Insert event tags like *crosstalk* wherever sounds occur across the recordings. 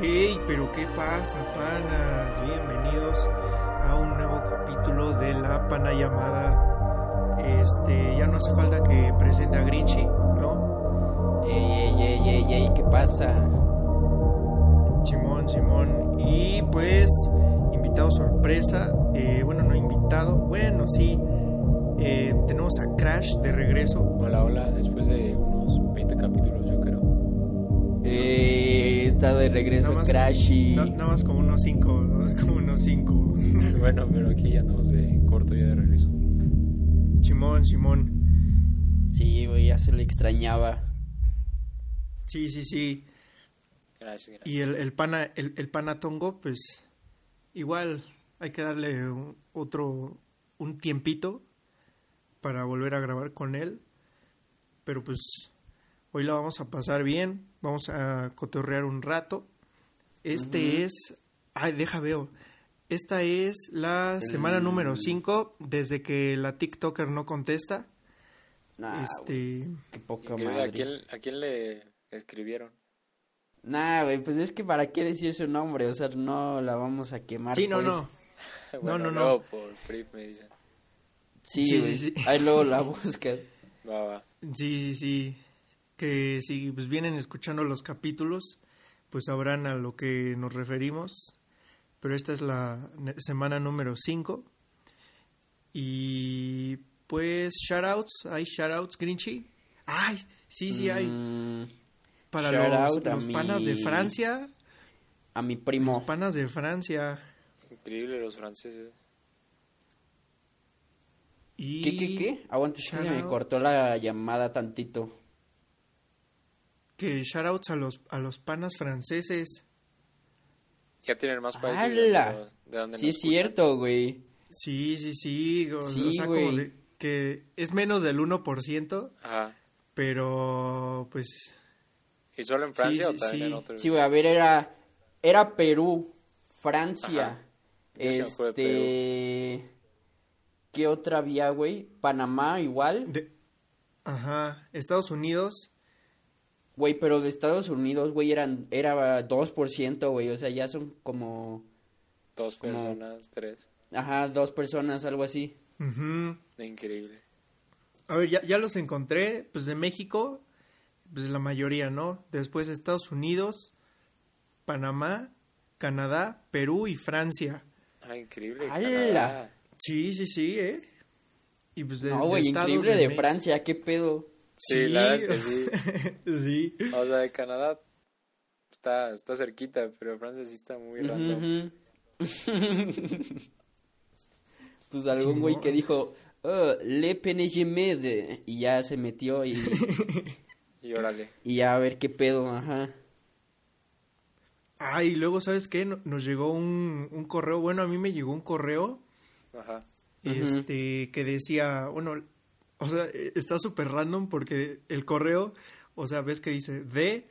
Hey, pero ¿qué pasa, panas? Bienvenidos a un nuevo capítulo de La Pana Llamada. Este, ya no hace falta que presente a Grinchy, ¿no? Ey, ey, ey, ey, ey, ¿qué pasa? Simón, Simón. Y pues, invitado sorpresa. eh, bueno, no invitado. Bueno, sí. eh, tenemos a Crash de regreso. Hola, hola, después de está de regreso Nada más- Crashy. Na- nada más como unos cinco, nada más *laughs* como unos cinco. *laughs* bueno, pero aquí ya andamos de corto ya de regreso. Simón, Simón. Sí, güey, ya se le extrañaba. Sí, sí, sí. Gracias, gracias. Y el, el pana, el, el panatongo, pues igual hay que darle un- otro, un tiempito para volver a grabar con él. Pero pues hoy la vamos a pasar bien, vamos a cotorrear un rato. Este es, ay, deja veo. Esta es la semana número 5 desde que la TikToker no contesta. Nah, este, qué poca madre. ¿A quién, ¿A quién le escribieron? Nah, güey, pues es que para qué decir su nombre, o sea, no la vamos a quemar. sí, no, pues. no. *laughs* *laughs* bueno, no, no. luego por PRIP me dicen. Sí, sí, sí. Ahí luego la *laughs* buscas. Va, va. Sí, sí, sí. Que si pues, vienen escuchando los capítulos, pues sabrán a lo que nos referimos. Pero esta es la semana número 5. Y pues, shoutouts. ¿Hay shoutouts, Grinchy? ¡Ay! Sí, sí, hay. Mm, Para shout los, los panas de mi- Francia. a mi Los primo. panas de Francia. Increíble los franceses. Y ¿Qué, qué, qué? Se me cortó la llamada tantito. Que shoutouts a los, a los panas franceses. Ya tienen más países de, ¡Hala! de donde Sí, es escuchan. cierto, güey. Sí, sí, sí. O, Sí, o sea, como güey. de- que es menos del 1%. Ajá. Pero, pues, ¿Y solo en Francia Sí, o también sí. en otros? Sí, güey, a ver, era, era Perú, Francia, Ajá. Este... ¿Qué otra había, güey? Panamá igual. de- ajá, Estados Unidos, Güey, pero de Estados Unidos, güey, eran, era 2%, güey, o sea, ya son como, Dos Como- personas, tres. ajá, dos personas, algo así. ujú. Increíble. a ver, ya, ya los encontré, pues de México, pues la mayoría, ¿no? Después Estados Unidos, Panamá, Canadá, Perú y Francia. Ah, increíble. ¡Hala! Canadá. Sí, sí, sí, ¿eh? Y pues de, No, güey, increíble de Francia, qué pedo. Sí, la verdad es que sí. *laughs* sí. O sea, de Canadá está, está cerquita, pero Francia sí está muy random. *laughs* Pues algún güey que dijo, oh, le PNGMed, y ya se metió y, *laughs* Y órale. y ya a ver qué pedo, ajá. Ah, y luego, ¿sabes qué? No- Nos llegó un, un correo, bueno, a mí me llegó un correo Ajá. este que decía, bueno, o sea, eh, está súper random porque el correo, o sea, ves que dice de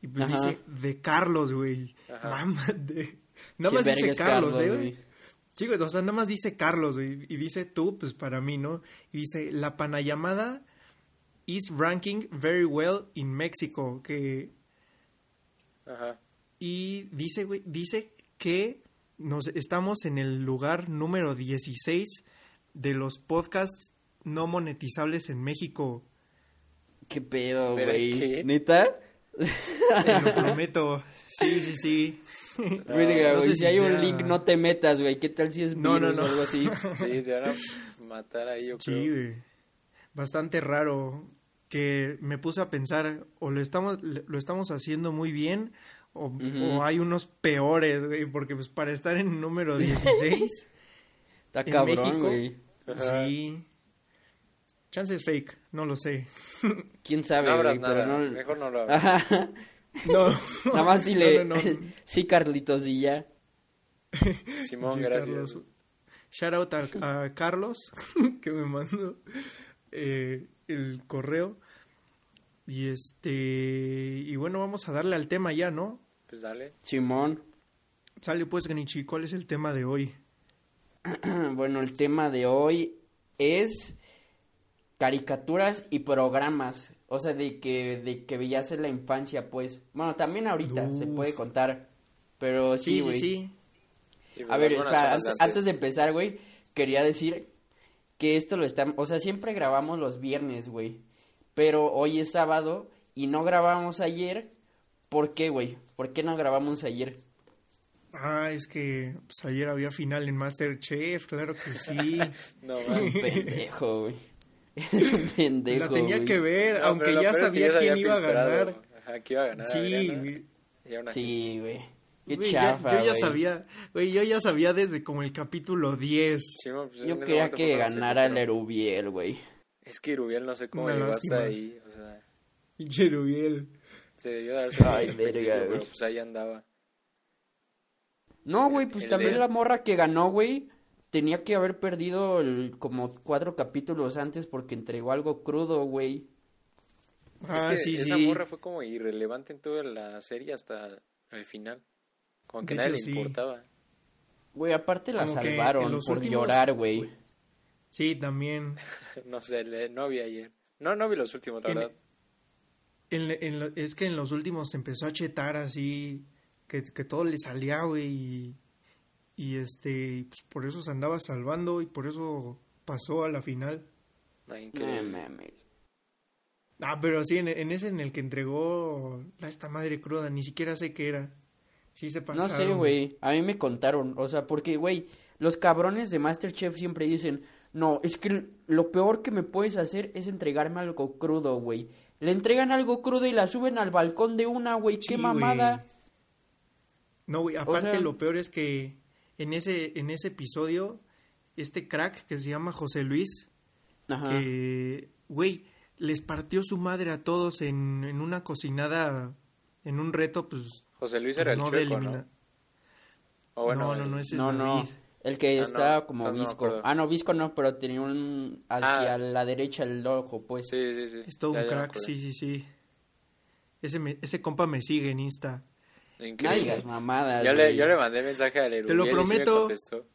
y pues Ajá. dice de Carlos, güey. Mamá *laughs* de Nada más dice vergas, Carlos, eh, güey. güey. Sí, güey, o sea, nada más dice Carlos, güey, y dice tú, pues para mí, ¿no? Y dice, la panayamada is ranking very well in Mexico, que Ajá. y dice, güey, dice que nos estamos en el lugar número 16 de los podcasts no monetizables en México. Qué pedo, ¿Pero güey. qué? ¿Neta? Te lo prometo. Sí, sí, sí. Verga, no sé güey, si si hay un link, no te metas, güey. ¿Qué tal si es No, no, virus no. o algo así? *laughs* Sí, te van a matar ahí, yo Sí, creo. güey. Bastante raro que me puse a pensar o lo estamos lo estamos haciendo muy bien o, hay unos peores, güey, porque pues para estar en número 16 *laughs* Está en cabrón, México, güey. Ajá. Sí. Chances fake, no lo sé. *laughs* ¿Quién sabe, No abras nada. no... Mejor no lo abras. Ajá. *laughs* No. Nada más dile, *laughs* No, no, no. sí, Carlitos, y ya. Simón, Sí, gracias. Carlos. Shout out a, a Carlos que me mandó eh, el correo. Y este y bueno, vamos a darle al tema ya, ¿no? Pues dale. Simón. Sale pues, Genichi, ¿cuál es el tema de hoy? *clears throat* Bueno, el tema de hoy es caricaturas y programas. O sea, de que, de que veías en la infancia, pues. Bueno, también ahorita se puede contar. Pero sí, güey. sí. Sí, A ver, espera, antes, antes de empezar, güey, quería decir que esto lo estamos, o sea, siempre grabamos los viernes, güey, pero hoy es sábado y no grabamos ayer. ¿Por qué, güey? ¿Por qué no grabamos ayer? Ah, es que pues, ayer había final en Masterchef, claro que sí. *laughs* No, Es *laughs* un man. pendejo, güey. *laughs* Es un pendejo. La tenía güey. que ver, No, aunque ya peor es que sabía quién iba a ganar. Ajá, que iba a ganar. Sí, güey. Sí, güey. Qué Güey, ya- chafa, yo ya güey. sabía, güey, yo ya sabía desde como el capítulo 10. Sí, man, pues Yo quería que ganara el. Erubiel, güey. Es que Irubiel no sé cómo Una llegó lástima. hasta ahí. O sea, Cherubiel. se debió de haberse Ay, verga, güey. pero pues ahí andaba. No, güey, pues El también de- la morra que ganó, güey, tenía que haber perdido el- como cuatro capítulos antes porque entregó algo crudo, güey. Ah, es que sí, esa sí. morra fue como irrelevante en toda la serie hasta el final. Como que De nadie hecho, le sí. importaba. Güey, aparte la Como salvaron por últimos- llorar, güey. Sí, también. *laughs* No sé, le- no vi ayer. No, no vi los últimos, la En- verdad. En- en lo- es que en los últimos se empezó a chetar así, que, que todo le salía, güey, y, y este, y, pues por eso se andaba salvando y por eso pasó a la final. No, No increíble. Ah, pero sí, en, en ese en el que entregó a esta madre cruda, ni siquiera sé qué era. Sí se No pasaron. sé, güey. A mí me contaron. O sea, porque, güey, los cabrones de Masterchef siempre dicen, no, es que lo peor que me puedes hacer es entregarme algo crudo, güey. Le entregan algo crudo y la suben al balcón de una, güey. Sí, ¡Qué mamada! No, güey, aparte sea- lo peor es que en ese, en ese episodio, este crack que se llama José Luis, Ajá. que, güey, les partió su madre a todos en, en una cocinada, en un reto, pues... José Luis pues, era el no chueco, ¿no? O bueno, no, no, el- no, ese es No, no. El que Ah, está no, como no visco. acuerdo. ah, no, visco no, pero tenía un hacia Ah. la derecha el ojo, pues. Sí, sí, sí. Es todo Ya, un crack, sí, sí, sí. Ese, me- ese compa me sigue en Insta. Increíble. mamadas, Yo le, yo le mandé mensaje a Lerubiel lo y sí me prometo. contestó.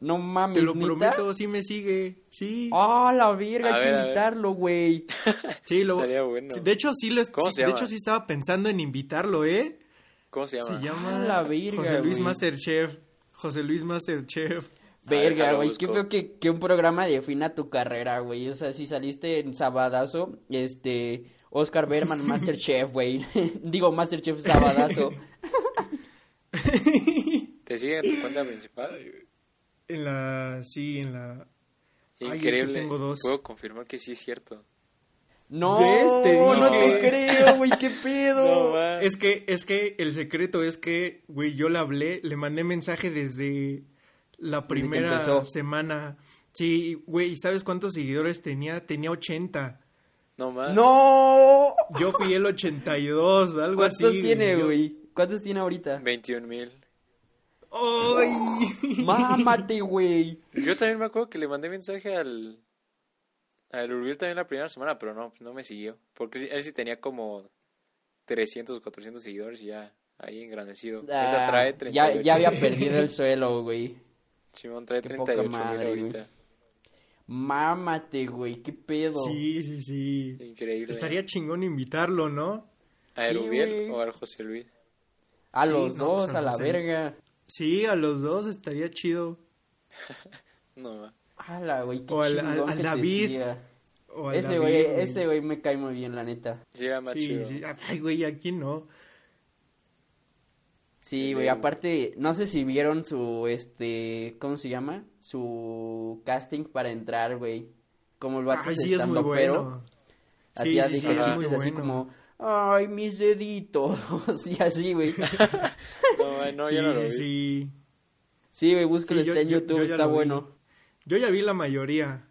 No mames, Te lo prometo, sí me sigue. Sí. ¡Ah, la verga! A Hay que ver, invitarlo, güey. *laughs* sí, lo... Sería bueno. De hecho, sí lo... ¿Cómo sí, se de llama? hecho, sí estaba pensando en invitarlo, ¿eh? ¿Cómo se llama? Se llama Ah, la verga, José Luis güey. Masterchef. José Luis Masterchef. Verga, güey, qué feo que, que un programa defina tu carrera, güey. O sea, si saliste en Sabadazo, este, Oscar Berman, Masterchef, güey. *laughs* Digo, Masterchef Sabadazo. *laughs* ¿Te sigue en tu cuenta principal? En la... Sí, en la... Ay, es que Increíble. tengo dos. Puedo confirmar que sí es cierto. No, ¿Ves? Te no te creo, güey, qué pedo. man. Es que, es que el secreto es que, güey, yo le hablé, le mandé mensaje desde la primera semana. Sí, güey, ¿sabes cuántos seguidores tenía? Tenía 80. No más. No. Yo fui el 82, algo así. ¿Cuántos tiene, Yo- güey? ¿Cuántos tiene ahorita? 21 mil. ¡Ay! Mámate, güey. Yo también me acuerdo que le mandé mensaje al. Al Urbil también la primera semana, pero no, no me siguió. Porque él sí tenía como 300 o 400 seguidores y ya ahí engrandecido. Ahorita Ah, trae ya, 38. ya había perdido el suelo, güey. Simón trae Qué poca 38 mil madre, güey. Mámate, güey, qué pedo. Sí, sí, sí. Increíble. Estaría chingón invitarlo, ¿no? ¿A Sí, Erubiel güey. o al José Luis? A Sí, los no, dos, pues, a al la José. verga. Sí, a los dos estaría chido. *laughs* No. Ala, güey, qué O al- chingón al- al David. O al Ese David, güey, ese güey me cae muy bien, la neta. Sí, era más Sí, chido. sí. Ay, güey, ¿a quién no? Sí, güey, de- aparte, no sé si vieron su, este, ¿cómo se llama? Su casting para entrar, güey. Como el vato se sí, es muy bueno. hacía Sí, de sí, que sí, es chistes muy así bueno. como, ay, mis deditos, *laughs* y así, güey. *laughs* No, no, sí, yo no lo vi. sí. Sí, güey, búscalo, Sí, yo- está en yo- YouTube, yo está lo vi. bueno. Yo ya vi la mayoría.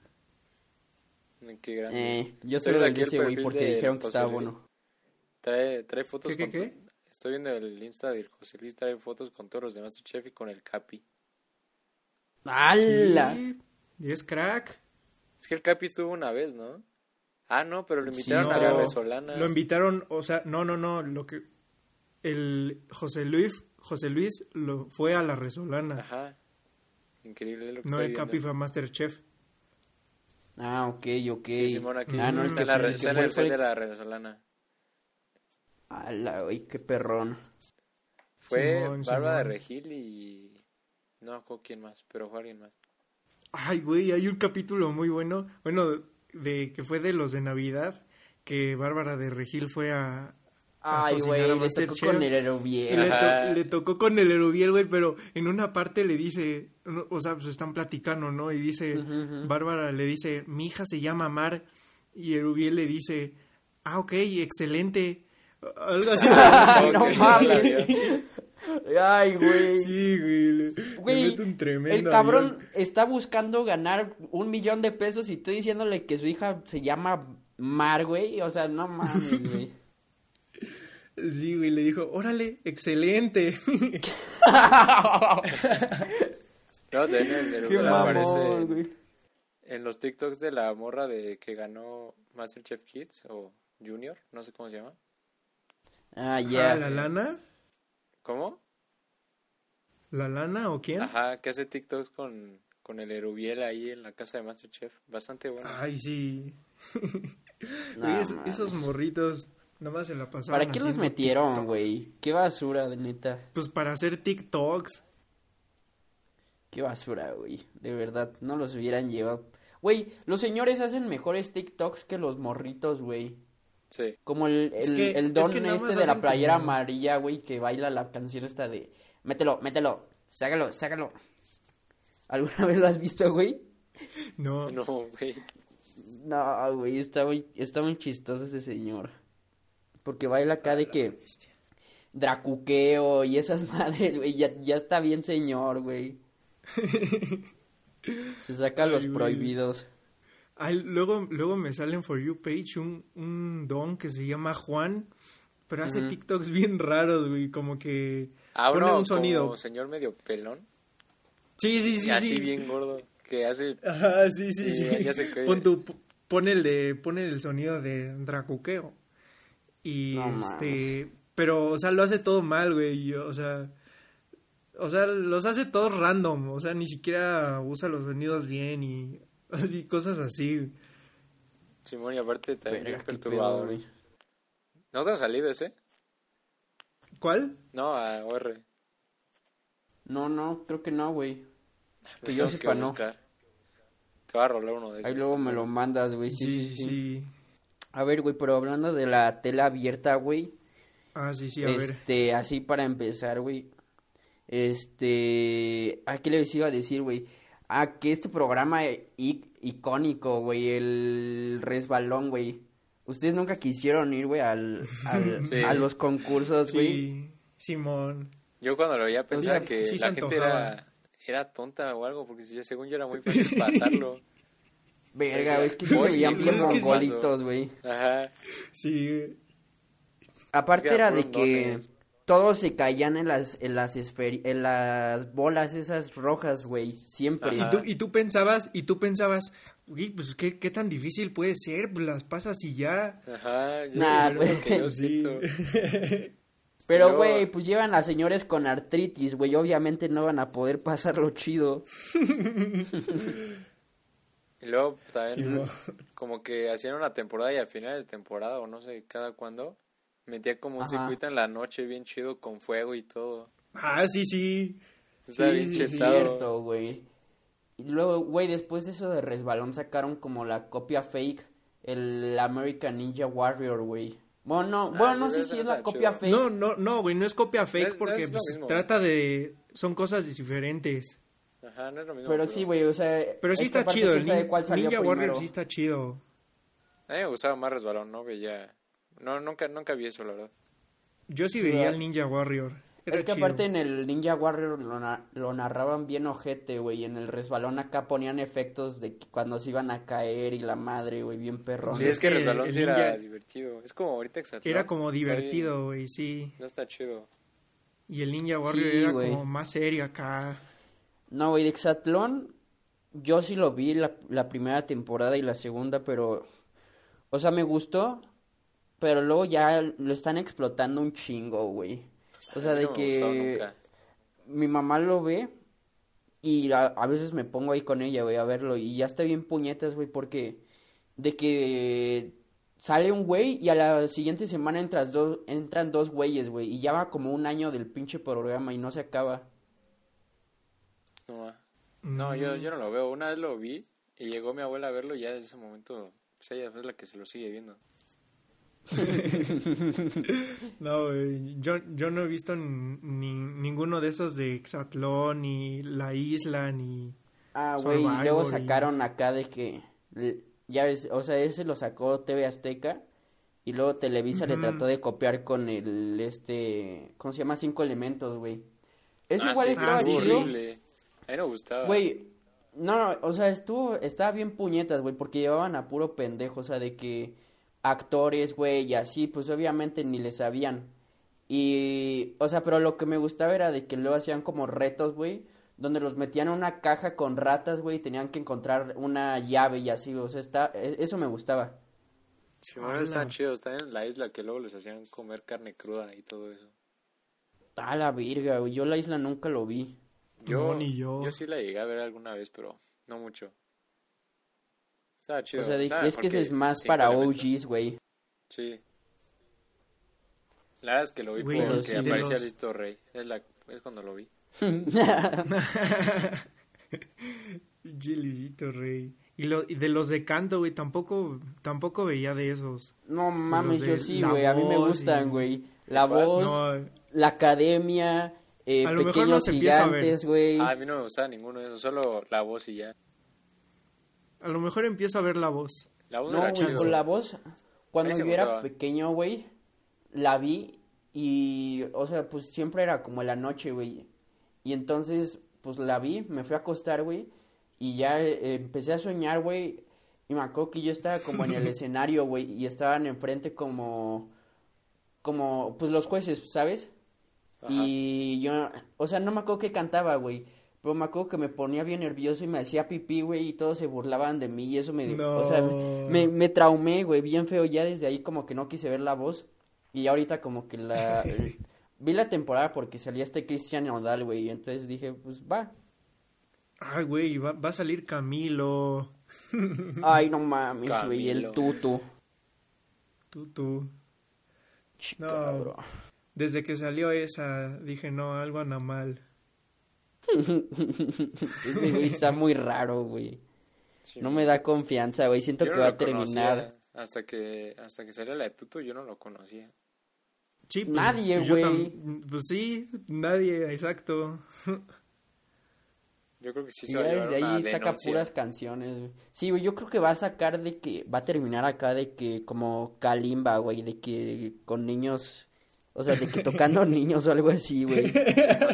Qué grande. Eh, yo solo el ese, güey, perfil porque dijeron que estaba bueno. Trae, trae fotos ¿Qué, qué, con... qué? to- Estoy viendo el Insta del José Luis, trae fotos con todos los de Masterchef y con el Capi. ¡Hala! Sí, y es crack. Es que el Capi estuvo una vez, ¿no? Ah, no, pero lo Sí, invitaron no. a la Pero Resolana. Lo invitaron, o sea, no, no, no, lo que el José Luis, José Luis lo fue a la Resolana, Ajá. Increíble lo que no el. Capi fue a Masterchef. Ah, ok, ok. Sí, Simón, aquí Ah, no, el está en la, está en el- de la Resolana. ¡Hala, güey, qué perrón! Fue Simón, Bárbara de Simón. Regil y... No, ¿con quién más? Pero fue alguien más. Ay, güey, hay un capítulo muy bueno, bueno, de que fue de los de Navidad, que Bárbara de Regil fue a... a Ay, güey, le tocó con el Y Erobiel. le, to- Ajá. le tocó con el Erubiel, güey, pero en una parte le dice, o sea, pues están platicando, ¿no? Y dice. Bárbara le dice, mi hija se llama Mar, y Erubiel le dice, ah, ok, excelente. Algo así. *laughs* Ay, no mames. *laughs* Ay, güey. sí, güey. El cabrón avión. está buscando ganar un millón de pesos y estoy diciéndole que su hija se llama Mar, güey. O sea, no mames, *laughs* güey. Sí, güey, le dijo, órale, excelente. No, de Qué mamón, güey. en los TikToks de la morra de que ganó Masterchef Kids o Junior, no sé cómo se llama. Ah, Ah, ya. ¿La lana? ¿Cómo? ¿La lana o quién? Ajá, que hace TikToks con, con el Erubiel ahí en la casa de Masterchef. Bastante bueno. Ay, sí. *laughs* No es- esos morritos nomás se la pasaban ¿Para qué los metieron, güey? Qué basura, de neta. Pues para hacer TikToks. Qué basura, güey. De verdad, no los hubieran llevado. Güey, los señores hacen mejores TikToks que los morritos, güey. Sí. Como el, Es el, que- el es don que este de la playera como- amarilla, güey, que baila la canción esta de... Mételo, mételo, sácalo, sácalo. ¿Alguna vez lo has visto, güey? No. No, güey. No, güey, está muy, está muy chistoso ese señor. Porque baila acá de que... Dracuqueo y esas *laughs* madres, güey, ya, ya está bien señor, güey. *laughs* Se saca Ay, los güey. prohibidos. Ay, luego, luego me sale en For You page un, un don que se llama Juan, pero hace. TikToks bien raros, güey, como que Ah, pone un sonido. como señor medio pelón. Sí, sí, sí, y así sí. bien gordo. Que hace... Ajá, sí, sí, Sí, sí. ya que- Pon tu- pone el de pone el sonido de dracuqueo. Y No este, pero o sea, lo hace todo mal, güey, y, o sea, o sea, los hace todos random, o sea, ni siquiera usa los sonidos bien y así cosas así. Simón y aparte también pedo, perturbador. güey. ¿No te ha salido ese? ¿Cuál? No, a OR. No, no, creo que no, güey. Lo Que yo sepa, no. buscar. Te va a rolar uno de esos. Ahí luego me lo mandas, güey. Sí, sí, sí. sí. A ver, güey, pero hablando de la tela abierta, güey. Ah, sí, sí, a ver. este, así para empezar, güey. Este, ¿a qué les iba a decir, güey? A que este programa i- icónico, güey, el resbalón, güey. Ustedes nunca quisieron ir, güey, al, *laughs* al- Sí. a los concursos, güey. Sí, Simón. Yo cuando lo veía pensaba sea, que sí la gente era, era tonta o algo, porque según yo era muy fácil pasarlo. *laughs* Verga, güey, es que se veían bien mongolitos, güey. Ajá. Sí. Aparte Es que era de que dones. Todos se caían en las en las esferi- en las bolas esas rojas, güey, siempre. Y tú, y tú pensabas, y tú pensabas, uy, pues ¿qué, qué tan difícil puede ser, pues las pasas y ya. Ajá. yo- Nah, pues, que yo Sí. *laughs* Pero güey, pues llevan a señores con artritis, güey, obviamente no van a poder pasarlo chido. *laughs* Y luego también Simón. como que hacían una temporada y a finales de temporada o no sé cada cuándo metía como un Ajá. circuito en la noche bien chido con fuego y todo. Ah, sí, sí. Está Sí, bien sí, cierto, güey. Y luego, güey, después de eso de resbalón sacaron como la copia fake, el American Ninja Warrior, güey. Bueno, no, Ah, bueno, no sé si es la copia chido. fake. No, no, no, güey, no es copia No fake es- porque pues, mismo. trata de... Son cosas diferentes. Ajá, no es lo mismo. Pero sí, güey, o sea. Pero sí está chido, el Ninja primero. Warrior sí está chido. A mí me gustaba más resbalón, no veía... No, nunca, nunca vi eso, la verdad. Yo sí, Sí, veía ¿verdad? el Ninja Warrior. Era Es que chido. aparte en el Ninja Warrior lo, na- lo narraban bien ojete, güey. En el resbalón acá ponían efectos de que cuando se iban a caer y la madre, güey, bien perrón. Sí, Pues es, es que que resbalón el sí era ninja- divertido. Es como ahorita Exatlón. Era como divertido, güey, sí. No está chido. Y el Ninja Warrior Sí, era como más serio acá. No, güey, de Exatlón, yo sí lo vi la, la primera temporada y la segunda, pero. O sea, me gustó, pero luego ya lo están explotando un chingo, güey. O sea, de no que. nunca. mi mamá lo ve y a, a veces me pongo ahí con ella, güey, a verlo y ya está bien puñetas, güey, porque de que sale un güey y a la siguiente semana entras dos, entran dos güeyes, güey. Y ya va como un año del pinche programa y no se acaba. No, no yo, yo no lo veo. Una vez lo vi y llegó mi abuela a verlo y ya desde ese momento pues ella es la que se lo sigue viendo. *laughs* no, güey, yo, yo no he visto ni, ninguno de esos de Exatlón, ni La Isla, ni... Ah, güey, y luego sacaron acá de que... Ya ves, o sea, ese lo sacó TV Azteca y luego Televisa le trató de copiar con el, este... ¿Cómo se llama? Cinco Elementos, güey. Eso ah, igual estaba. Horrible. A mí no gustaba. Güey, no, no, o sea, estuvo, estaba bien puñetas, güey, porque llevaban a puro pendejo, o sea, de que actores, güey, y así, pues obviamente ni le sabían. Y, o sea, pero lo que me gustaba era de que luego hacían como retos, güey, donde los metían en una caja con ratas, güey, y tenían que encontrar una llave y así, o sea, está, e, eso me gustaba. Sí, bueno, están chidos, están en la isla que luego les hacían comer carne cruda y todo eso. A la virga, güey, yo la isla nunca lo vi. Yo, ni yo. Yo sí la llegué a ver alguna vez, pero no mucho. Estaba chido. O sea, es que ese es más para OGs, güey. Sí. La verdad es que lo vi porque aparecía Listo Rey. Es, la, es cuando lo vi. *laughs* Luisito Rey. Y, lo, y de los de canto, güey, tampoco, tampoco veía de esos. No mames, yo sí, güey. A mí me gustan, güey. La voz, la academia, eh, a lo mejor no se gigantes, güey. Ah, a mí no me gustaba ninguno de esos, solo la voz y ya. A lo mejor empiezo a ver la voz. La voz no, era chido. con la voz, cuando yo era pequeño, güey, la vi y, o sea, pues siempre era como la noche, güey. Y entonces, pues la vi, me fui a acostar, güey, y ya eh, empecé a soñar, güey. Y me acuerdo que yo estaba como en el *laughs* escenario, güey, y estaban enfrente como, como, pues los jueces, ¿sabes? Y yo, o sea, no me acuerdo que cantaba, güey. Pero me acuerdo que me ponía bien nervioso y me hacía pipí, güey, y todos se burlaban de mí y eso me... O sea, me, me traumé, güey, bien feo. Ya desde ahí como que no quise ver la voz. Y ahorita como que la... *laughs* vi la temporada porque salía este Cristian Nodal, güey, y entonces dije, pues va. Ay, güey, va, va a salir Camilo. *laughs* Ay, no mames, güey, el tutu. Tutu. no desde que salió esa, dije, no, algo anda mal. Ese güey está muy raro, güey. no me da confianza, güey. Siento que va a terminar. Hasta que, hasta que salió la de Tuto, yo no lo conocía. Sí, pues, nadie, pues, güey. Pues sí, nadie, exacto. Yo creo que sí se va a desde ahí saca puras canciones. Sí, güey, yo creo que va a sacar de que va a terminar acá de que como Kalimba, güey, de que con niños o sea, de que tocando *laughs* niños o algo así, güey.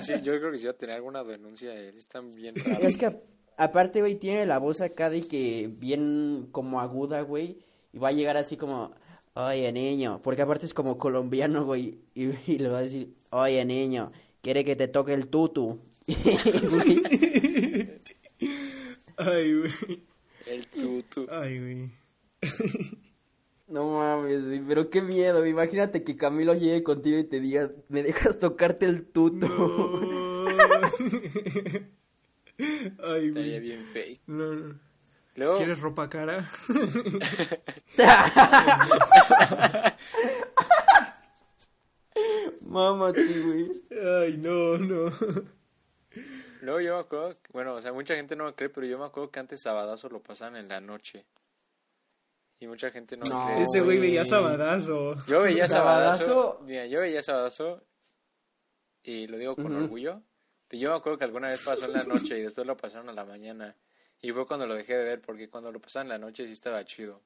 Sí, yo creo que sí va a tener alguna denuncia. Están bien raros. Es que aparte, güey, tiene la voz acá de que bien como aguda, güey. Y va a llegar así como, oye, niño. Porque aparte es como colombiano, güey. Y, le va a decir, oye, niño, quiere que te toque el tutu. *laughs* Ay, güey. El tutu. Ay, güey. No mames, pero qué miedo. Imagínate que Camilo llegue contigo y te diga, ¿me dejas tocarte el tuto? *laughs* Ay, Estaría bien fake. ¿Quieres ropa cara? *laughs* Mamá, güey. Ay, no, no. Luego yo me acuerdo, bueno, o sea, mucha gente no me cree, pero yo me acuerdo que antes Sabadazo lo pasaban en la noche. Y mucha gente no, no Ese güey veía Sabadazo. Yo veía Sabadazo. Mira, yo veía Sabadazo. Y lo digo con orgullo. Pero yo me acuerdo que alguna vez pasó en la noche y después lo pasaron a la mañana. Y fue cuando lo dejé de ver, porque cuando lo pasaban en la noche sí estaba chido.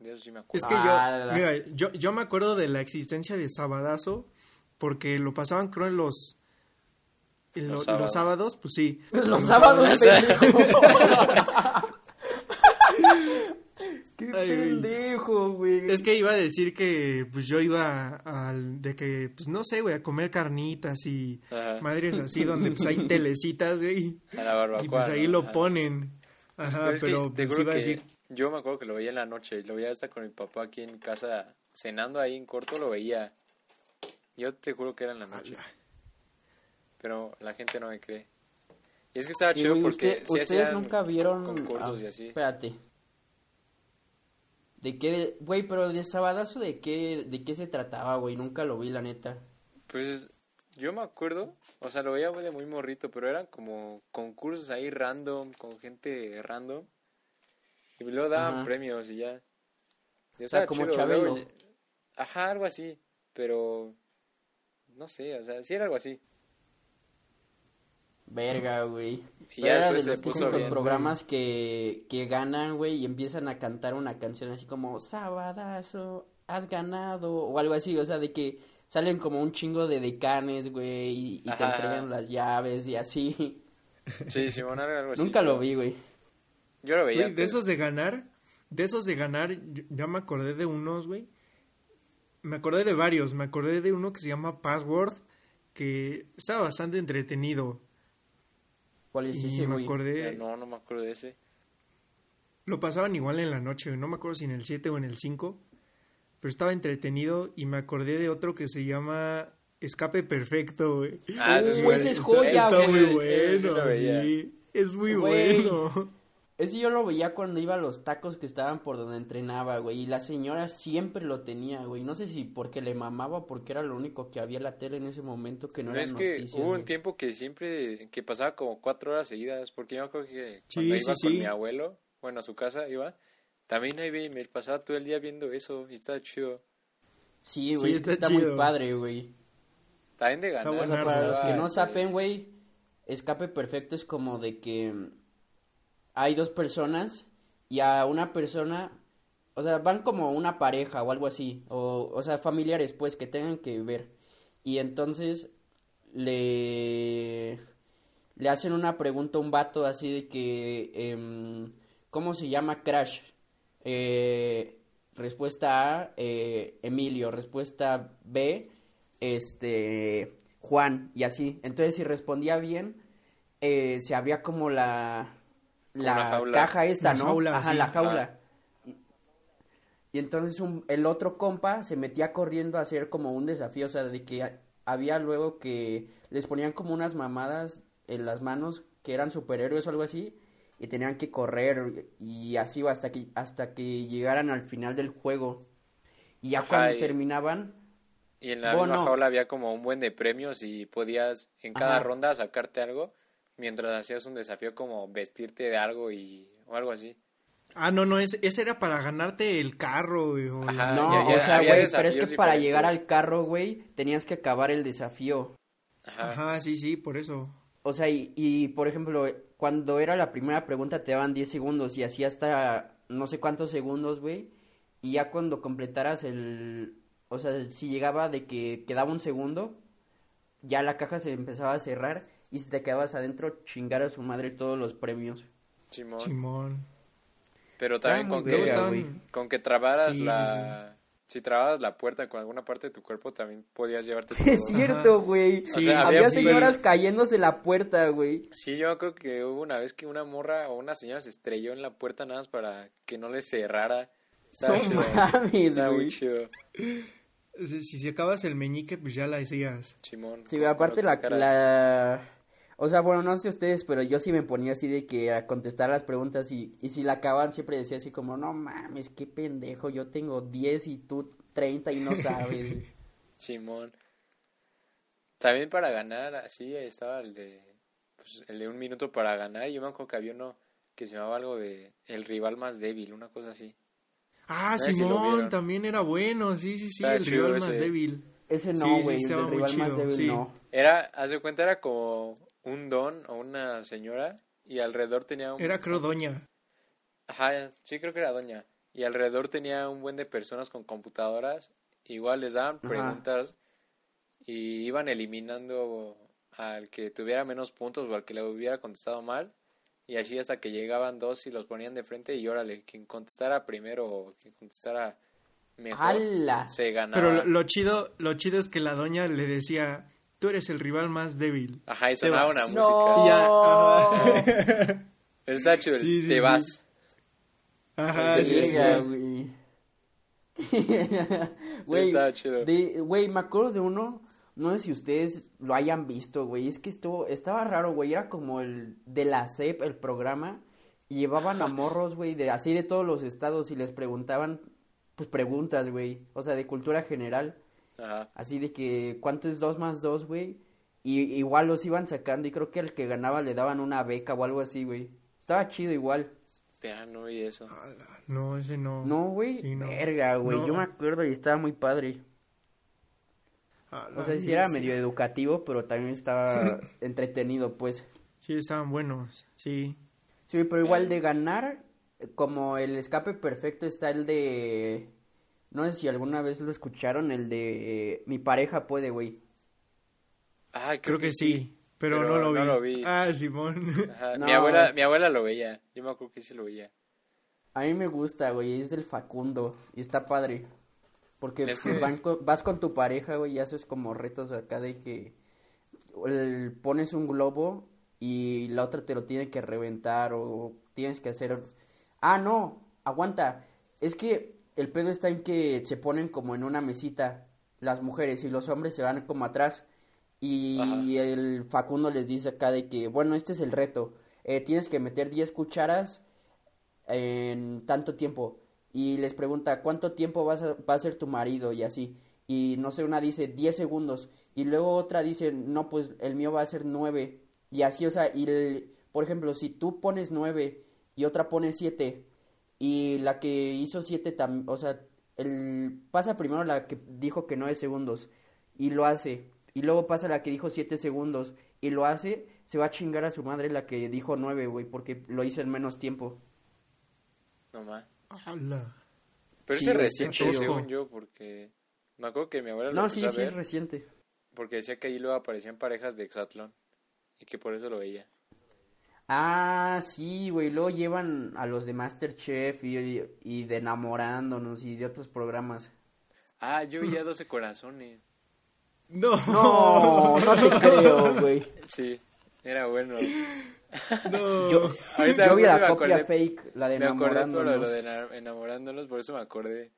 De eso sí me acuerdo. Es que yo, ah, mira, yo, yo me acuerdo de la existencia de Sabadazo, porque lo pasaban creo en los... En los, sábados. los sábados, pues sí. *laughs* Los, sábados. *laughs* *laughs* Qué pendejo, güey. Es que iba a decir que pues yo iba al de que pues no sé, güey, a comer carnitas y madres así donde pues hay *laughs* telecitas, güey. A la barbacoa. Y pues ahí lo ponen. Ajá, pero, te pues, iba a decir yo me acuerdo que lo veía en la noche, lo veía hasta con mi papá aquí en casa cenando ahí en corto lo veía. Yo te juro que era en la noche. Pero la gente no me cree. Y es que estaba chido porque ustedes nunca vieron concursos y así. Espérate. ¿De qué, güey, pero de Sabadazo de qué, de qué se trataba, güey? Nunca lo vi, la neta. Pues yo me acuerdo, o sea, lo veía de muy morrito, pero eran como concursos ahí random, con gente random. Y luego daban Ajá. premios y ya. Y O sea, estaba como chido, Chabelo. luego- Ajá, algo así, pero no sé, o sea, sí era algo así. Verga, güey. Y ya era de después se los puso típicos bien. programas que, que ganan, güey, y empiezan a cantar una canción así como Sabadazo, has ganado, o algo así, o sea, de que salen como un chingo de decanes, güey, y, y te entregan las llaves y así. *laughs* Sí, Simón algo así. Nunca lo vi, güey. Yo lo veía. Güey, de esos de ganar, de esos de ganar, ya me acordé de unos, güey. Me acordé de varios, me acordé de uno que se llama Password, que estaba bastante entretenido. ¿Cuál es Y ese, me güey? acordé, Eh, No, no me acuerdo de ese. lo pasaban igual en la noche, no me acuerdo si en el 7 o en el 5, pero estaba entretenido y me acordé de otro que se llama Escape Perfecto, güey. Ah, ese es Uh, bueno. ese es Está- joya, está güey. muy Ese- bueno, sí, es muy Güey. bueno. Ese yo lo veía cuando iba a los tacos que estaban por donde entrenaba, güey. Y la señora siempre lo tenía, güey. No sé si porque le mamaba o porque era lo único que había en la tele en ese momento que no, No, era es que noticias, hubo un tiempo que siempre, que pasaba como cuatro horas seguidas, porque yo me acuerdo que Sí, cuando sí, iba sí. con mi abuelo, bueno, a su casa iba, también ahí me pasaba todo el día viendo eso y estaba chido. Sí, güey, Sí, es que está está muy padre, güey. También de ganar. bueno, para los que no saben, güey, escape perfecto es como de que hay dos personas y a una persona, o sea, van como una pareja o algo así, o, o sea, familiares, pues, que tengan que ver. Y entonces le, le hacen una pregunta a un vato así de que, em, ¿cómo se llama Crash? Eh, respuesta A, eh, Emilio. Respuesta B, este, Juan. Y así. Entonces, si respondía bien, eh, se abría como la, la caja esta, La ¿no? jaula, Ajá, sí. la jaula. Y entonces un- el otro compa se metía corriendo a hacer como un desafío, o sea, de que a- había luego que les ponían como unas mamadas en las manos que eran superhéroes o algo así y tenían que correr y así iba hasta que hasta que llegaran al final del juego. Y ya Ajá, cuando y- terminaban, Y en la Bueno. misma jaula había como un buen de premios y podías en cada Ajá. ronda sacarte algo mientras hacías un desafío como vestirte de algo y o algo así. Ah, no, no, ese, ese era para ganarte el carro, güey. o Ajá, la- no, ya- ya o sea, güey, pero es que para llegar al carro, güey, tenías que acabar el desafío. Ajá. Ajá, sí, sí, por eso. O sea, y, y, por ejemplo, cuando era la primera pregunta te daban 10 segundos y así hasta no sé cuántos segundos, güey. Y ya cuando completaras el... O sea, si llegaba de que quedaba un segundo, ya la caja se empezaba a cerrar y si te quedabas adentro, chingar a su madre todos los premios. Simón. Simón. Pero Estaba también con que, güey. con que trabaras Sí, sí, la... Si trababas la puerta con alguna parte de tu cuerpo, también podías llevarte Sí, todo. es cierto, güey. O sea, había había señoras cayéndose la puerta, güey. Sí, yo creo que hubo una vez que una morra o una señora se estrelló en la puerta nada más para que no le cerrara. Chido. mames, güey. chido. Si, si, acabas el meñique, pues ya la decías. Simón. Sí, aparte la... O sea, bueno, no sé ustedes, pero yo sí me ponía así de que a contestar las preguntas y, y si la acaban siempre decía así como, no mames, qué pendejo, yo tengo 10 y tú 30 y no sabes. *laughs* Simón. También para ganar, así estaba el de, pues, el de un minuto para ganar. Yo me acuerdo que había uno que se llamaba algo de el rival más débil, una cosa así. Ah, No si Simón, también era bueno. Sí, sí, sí, el rival más débil. Ese no, sí, güey, el rival más débil sí. no. Era, haz de cuenta, era como un don o una señora y alrededor tenía un... Era, creo, Doña. Ajá, sí creo que era doña. Y alrededor tenía un buen de personas con computadoras. Igual les daban Ajá. preguntas y iban eliminando al que tuviera menos puntos o al que le hubiera contestado mal. Y así hasta que llegaban dos y los ponían de frente y órale, quien contestara primero o quien contestara mejor ¡Hala! se ganaba. Pero lo, lo chido, lo chido es que la Doña le decía, tú eres el rival más débil. Ajá, y sonaba una No. música. Ya, ajá. Pero está chido, el Sí, sí, te sí. vas. Ajá, güey. *laughs* Güey, Está chido. de- güey, me acuerdo de uno, no sé si ustedes lo hayan visto, güey, es que estuvo, estaba raro, güey, era como el de la CEP, el programa, Y llevaban a morros, güey, de, así de todos los estados y les preguntaban, pues preguntas, güey. O sea, de cultura general. Ajá. Así de que, ¿cuánto es dos más dos, güey? Y igual los iban sacando y creo que al que ganaba le daban una beca o algo así, güey. Estaba chido igual. Ya no vi eso. No, ese no. No, güey. Sí, no. Verga, güey. No. Yo me acuerdo y estaba muy padre. Ah, O sea, sí era medio educativo, pero también estaba *coughs* entretenido, pues. Sí, estaban buenos, sí. Sí, pero igual de ganar, como el escape perfecto está el de... No sé si alguna vez lo escucharon, el de Mi pareja puede, güey. Ah, Creo que sí, pero, no, lo vi. no lo vi. Ah, Simón. Ajá, No. Mi, abuela, mi abuela lo veía. Yo me acuerdo que sí lo veía. A mí me gusta, güey, es del Facundo y está padre. Porque Es pues, que- van con- vas con tu pareja, güey, y haces como retos acá de que el- pones un globo y la otra te lo tiene que reventar o tienes que hacer... Ah, no, aguanta. Es que el pedo está en que se ponen como en una mesita las mujeres y los hombres se van como atrás. Y Ajá. el Facundo les dice acá de que, bueno, este es el reto. Eh, tienes que meter 10 cucharas en tanto tiempo y les pregunta cuánto tiempo vas a, va a ser tu marido y así y no sé una dice 10 segundos y luego otra dice no pues el mío va a ser 9 y así o sea y el- por ejemplo si tú pones 9 y otra pone 7 y la que hizo 7 también o sea el pasa primero la que dijo que 9 segundos y lo hace y luego pasa la que dijo 7 segundos y lo hace se va a chingar a su madre la que dijo 9 güey porque lo hizo en menos tiempo No más. Pero Sí, ese es güey, reciente, según yo, porque me acuerdo que mi abuela lo No, sí, a sí, ver es reciente. porque decía que ahí luego aparecían parejas de Exatlón y que por eso lo veía. Ah, sí, güey. Luego llevan a los de Masterchef y, y de Enamorándonos y de otros programas. Ah, yo veía 12 corazones. No, No, *laughs* no te creo, güey. Sí, era bueno. no. Yo, Ahorita yo vi la copia acordé- fake, la de Me acordé por lo, Enamorándonos. lo de ena- enamorándonos, por eso me acordé.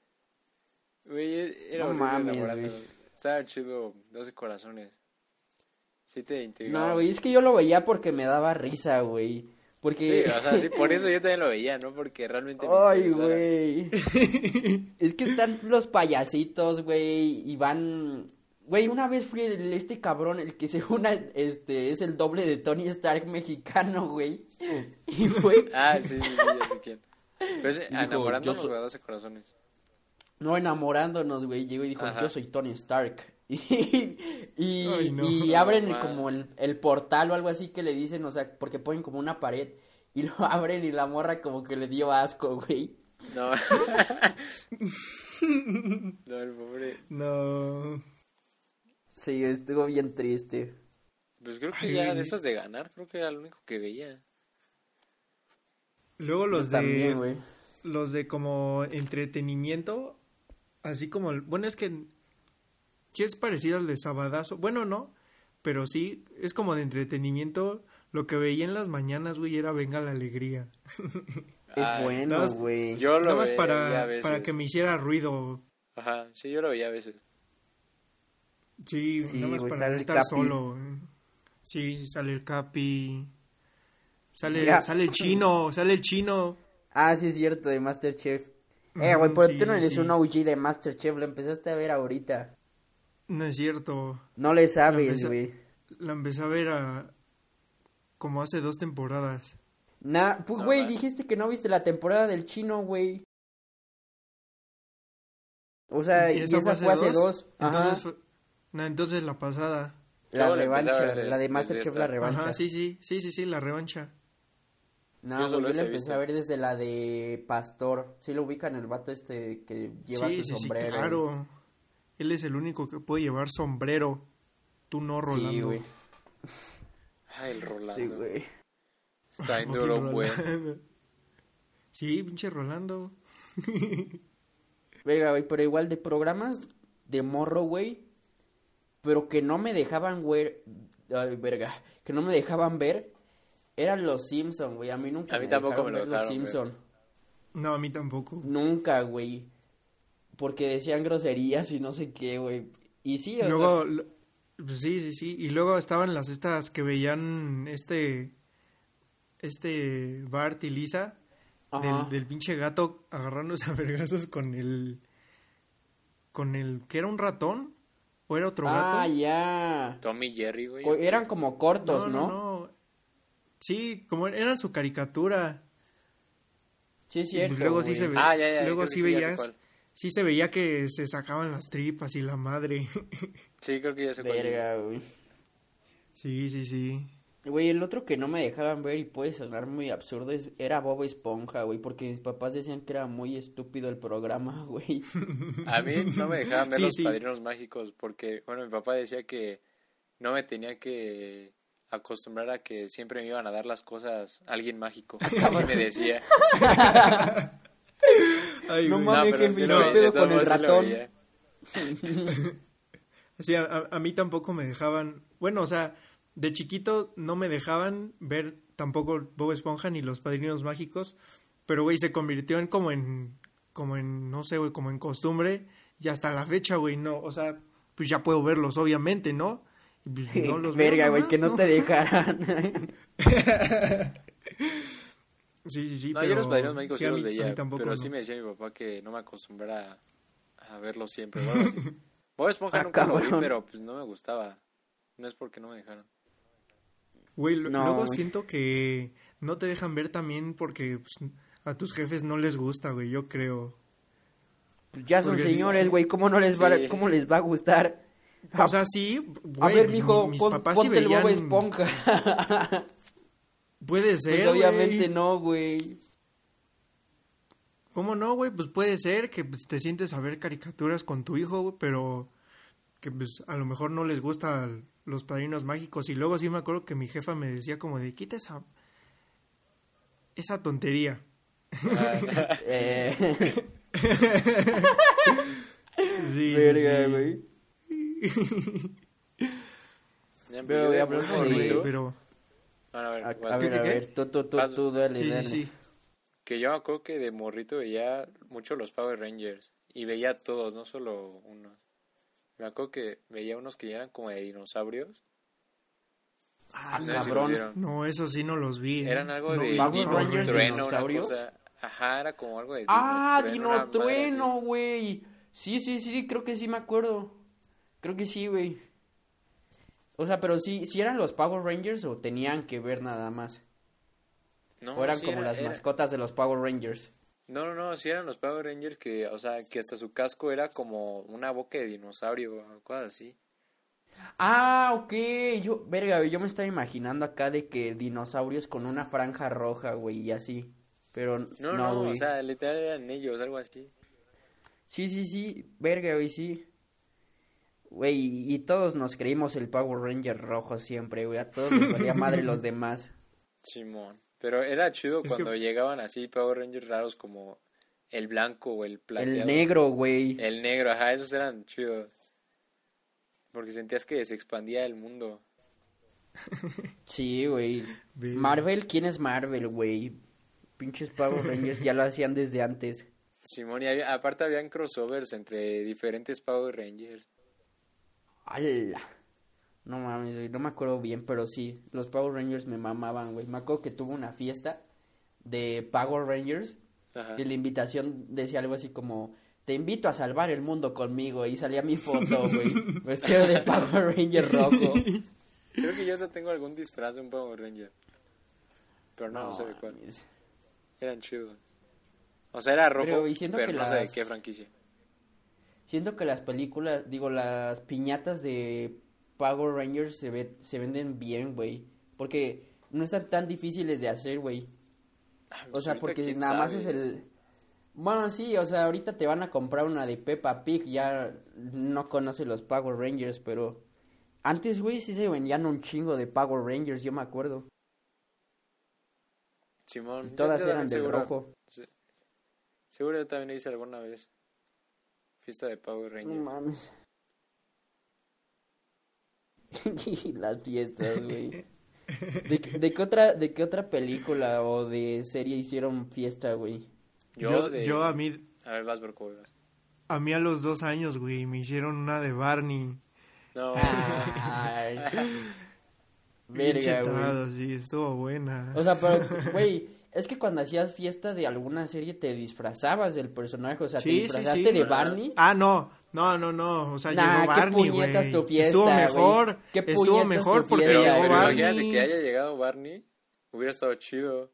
Güey, era No mames, enamorándonos. güey. Estaba chido, 12 corazones. Sí te intrigaba. No, güey, es que yo lo veía porque me daba risa, güey. Sí, Porque... o sea, sí, por eso yo también lo veía, ¿no? Porque realmente me Ay, güey. *laughs* es que están los payasitos, güey, y van... Güey, una vez fui el- este cabrón, el que según este es el doble de Tony Stark mexicano, güey. Y fue... *laughs* Ah, sí, sí, sí, ya sé quién. Pero ese, Dijo, enamorándonos, so- güey, 12 corazones. No, enamorándonos, güey. Llegó y dijo, Ajá. yo soy Tony Stark. *laughs* Y, y, Ay, no. y abren No, como el, el portal o algo así que le dicen, o sea, porque ponen como una pared. Y lo *laughs* abren y la morra como que le dio asco, güey. No. *laughs* no, el pobre. No. Sí, estuvo bien triste. Pues creo que Ay, ya de esos de ganar, creo que era lo único que veía. Luego los Yo de También, güey. los de como entretenimiento, así como el- bueno, es que sí es parecido al de Sabadazo. Bueno, no, pero sí es como de entretenimiento. Lo que veía en las mañanas, güey, era Venga la Alegría. Es Ay, bueno, güey. Yo lo Nada más veía a para, veces. para que me hiciera ruido. Ajá, sí, yo lo veía a veces. Sí, Sí, nada más para no estar Capi. solo. Sí, sale el Capi. Sale, sale el chino, sale el chino. Ah, sí, es cierto, de Masterchef. Eh, güey, pero sí, tú no eres sí. un OG de Masterchef, lo empezaste a ver ahorita. No es cierto. No le sabes, güey. La empecé a ver a... como hace dos temporadas. Nah, pues, güey, dijiste que no viste la temporada del chino, güey. O sea, y esa, fue hace dos. Ajá. Entonces, fue- no, entonces la pasada. La Yo la revancha, de- la de Masterchef, la revancha. Ajá, sí, sí, sí, sí, sí, la revancha. No, Yo solo yo la empecé visto. a ver desde la de Pastor. Sí lo ubican el vato este que lleva sí, su sí, sí, sombrero. claro. Él es el único que puede llevar sombrero. Tú no, Rolando. Sí, güey. *laughs* Ay, el Rolando. Sí, güey. Está Fucking *laughs* duro, güey. Rolando. *laughs* Sí, pinche Rolando. Verga, güey, pero igual de programas de morro, güey. Pero que no me dejaban, güey. Ay, verga. Que no me dejaban ver. Eran los Simpson, güey. A mí nunca A mí me tampoco dejaron me lo ver los dejaron ver. Simpson. No, a mí tampoco. Nunca, güey. Porque decían groserías y no sé qué, güey. Y sí, o luego, sea, pues sí, sí, sí. Y luego estaban las estas que veían este este Bart y Lisa del, del pinche gato agarrándose *laughs* a vergazos con el con el que era un ratón o era otro Ah, gato. ya. Tommy Jerry, güey. Eran como cortos, ¿no? no. Sí, como era su caricatura. Sí, es Y, cierto. pues luego sí se ve- Ah, ya, ya. Luego sí veías-. Sí se veía que se sacaban las tripas y la madre. *laughs* Sí, creo que ya cuál. Verga, güey. sí, sí, sí. Güey, el otro que no me dejaban ver y puede sonar muy absurdo es, era Bob Esponja, güey, porque mis papás decían que era muy estúpido el programa, *laughs* güey. A mí no me dejaban ver Sí, los sí. padrinos mágicos porque, bueno, mi papá decía que no me tenía que acostumbrar a que siempre me iban a dar las cosas alguien mágico. *laughs* Así me decía. Ay, No mames. pero Henry, sí ¿qué lo veía, pedo de todos con el sí ratón? veía. *laughs* Sí, a, a- a mí tampoco me dejaban. Bueno, o sea, de chiquito no me dejaban ver tampoco Bob Esponja ni los padrinos mágicos. Pero, güey, se convirtió en como en. Como en, no sé, güey, como en costumbre. Y hasta la fecha, güey, no. O sea, pues ya puedo verlos, obviamente, ¿no? Pues *laughs* no los Verga, güey, que no te *laughs* dejaran. Sí, sí, sí. No, pero... yo los padrinos mágicos sí, a los mí- a mí veía, tampoco, pero no. sí me decía mi papá que no me acostumbrara a, verlos siempre o algo así. Bob Esponja Ah, nunca lo vi, pero pues no me gustaba. No es porque no me dejaron. Güey, No, luego siento que no te dejan ver también porque pues, a tus jefes no les gusta, güey, yo creo. Pues ya son Porque señores, sí. güey, ¿cómo no les va, Sí. cómo les va a gustar? O sea, sí, a ver, mi- mijo, mis pon- papás sí ponte el Bob veían- Esponja. *laughs* Puede ser, pues obviamente no, güey. ¿Cómo no, güey? Pues puede ser que pues, te sientes a ver caricaturas con tu hijo, güey, pero que pues a lo mejor no les gustan los padrinos mágicos. Y luego sí me acuerdo que mi jefa me decía como de, quita esa, esa tontería. Ah, *laughs* Eh, *laughs* Sí, sí, verga, sí. güey. *laughs* Pero, de- morrito- Pero, Bueno, a ver, A, a ver, a ver, tú, tú, tú, tú, dale, sí, dale. sí, sí. Que yo me acuerdo que de morrito veía mucho los Power Rangers. Y veía todos, no solo unos. Me acuerdo que veía unos que ya eran como de dinosaurios. Ah, No si cabrón. vieron. No, eso sí no los vi. ¿eh? Eran algo No de Power Rangers Trueno, una dinosaurios. cosa. Ajá, era como algo de Dino Ah, Trueno, Dino Trueno, güey. Sí, sí, sí, creo que sí me acuerdo. Creo que sí, güey. O sea, pero sí, sí eran los Power Rangers o tenían que ver nada más. No, o eran sí como era- las era- mascotas de los Power Rangers. No, no, no, sí eran los Power Rangers que, o sea, que hasta su casco era como una boca de dinosaurio o cosas así. Ah, ok. Yo, verga, yo me estaba imaginando acá de que dinosaurios con una franja roja, güey, y así. Pero No, no, no, o sea, literal eran ellos, algo así. Sí, sí, sí, verga, güey, sí. Güey, y todos nos creímos el Power Ranger rojo siempre, güey. A todos les valía madre los demás. *laughs* Simón. Pero era chido Es cuando que- llegaban así Power Rangers raros como el blanco o el plateado. El negro, güey. El negro, ajá, esos eran chidos. Porque sentías que se expandía el mundo. *laughs* Sí, güey. Marvel, ¿quién es Marvel, güey? Pinches Power Rangers ya lo hacían desde antes. Simón, y había- aparte habían crossovers entre diferentes Power Rangers. ¡Hala! No mames, güey, no me acuerdo bien, pero sí, los Power Rangers me mamaban, güey. Me acuerdo que tuvo una fiesta de Power Rangers Ajá. y la invitación decía algo así como, te invito a salvar el mundo conmigo, y salía mi foto, *laughs* güey, vestido de Power Ranger rojo. Creo que yo hasta tengo algún disfraz de un Power Ranger. Pero no, no, sé de cuál. Eran chidos. O sea, era rojo, Pero, no sé de qué franquicia. Siento que las películas, digo, las piñatas de Power Rangers se, ve, se venden bien, güey. Porque no están tan difíciles de hacer, güey. O sea, porque nada más es el... Bueno, sí, o sea, ahorita te van a comprar una de Peppa Pig, ya no conoce los Power Rangers, pero... Antes, güey, sí se vendían un chingo de Power Rangers, yo me acuerdo. Simón, Y todas eran de seguro- rojo. sí. Seguro yo también hice alguna vez. Fiesta de Power No Ranger. mames. *laughs* Las fiestas, güey. ¿De, qué- de qué otra, ¿De qué otra película o de serie hicieron fiesta, güey? Yo, Yo, de... yo a mí, A ver, vas, Borco, vas. a mí a los dos años, güey, me hicieron una de Barney. No, *laughs* Ay, Verga, güey. chetado, sí, estuvo buena. O sea, pero, güey, es que cuando hacías fiesta de alguna serie te disfrazabas del personaje, o sea, te Sí, disfrazaste sí. de Barney. Ah, no, no, no, no, o sea, Nah, llegó qué Barney, puñetas güey. tu fiesta, Estuvo mejor, Qué estuvo mejor tu porque llegó pero güey. imagínate Barney. que haya llegado Barney, hubiera estado chido.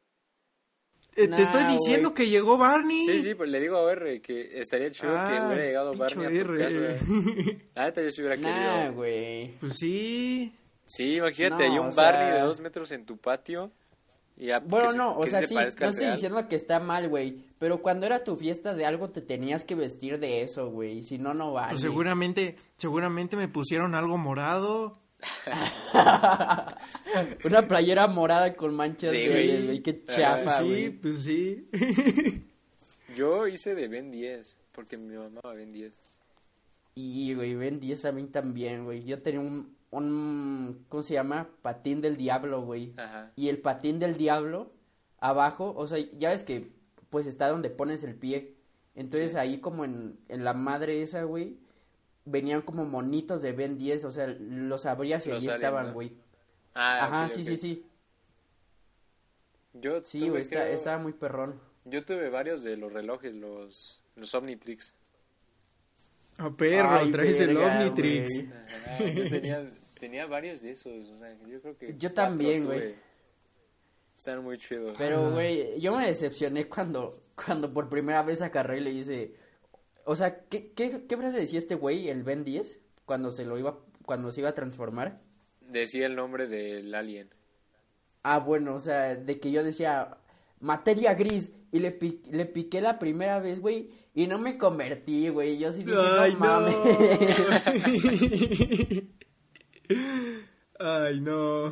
Eh, Nah, te estoy diciendo que llegó Barney. Sí, sí, pues le digo a R que estaría chido que Ah, hubiera llegado Barney a tu R. casa. *laughs* Neta, yo sí hubiera Nah, querido. güey. Pues sí. Sí, imagínate, No, hay un sea- Barney de dos metros en tu patio. Y a- Bueno, que se- no, o que sea, se sí, no estoy real. diciendo que está mal, güey, pero cuando era tu fiesta de algo te tenías que vestir de eso, güey, si no, no vale. Pues seguramente, seguramente me pusieron algo morado. *laughs* Una playera morada con manchas Sí, güey. güey, qué Ah, chafa, sí, güey. pues sí. *laughs* Yo hice de Ben 10, porque mi mamá va Ben 10. Y, güey, Ben 10 a mí también, güey. Yo tenía un, un, ¿cómo se llama? Patín del diablo, güey. Ajá. Y el patín del diablo, abajo, o sea, ya ves que, pues, está donde pones el pie. Entonces, Sí. ahí como en, en la madre esa, güey, venían como monitos de Ben 10, o sea, los abrías y Los ahí aliens, estaban, ¿no? güey. Ah, Ajá, sí, sí, sí. Yo Sí, tuve, güey, está, creo- estaba muy perrón. Yo tuve varios de los relojes, los, los Omnitrix. A perro, Ay, traes el Omnitrix. güey. Ajá, yo tenía, tenía varios de esos, o sea, yo creo que... Yo también, güey. Están muy chidos. Pero, güey, yo me decepcioné cuando, cuando por primera vez agarré y le hice... O sea, ¿qué, qué, qué frase decía este güey, el Ben 10, cuando se lo iba, cuando se iba a transformar? Decía el nombre del alien. Ah, bueno, o sea, de que yo decía materia gris y le, pi- le piqué la primera vez, güey, y no me convertí, güey. Yo sí dije, Ay, no mames. *laughs* Ay, no.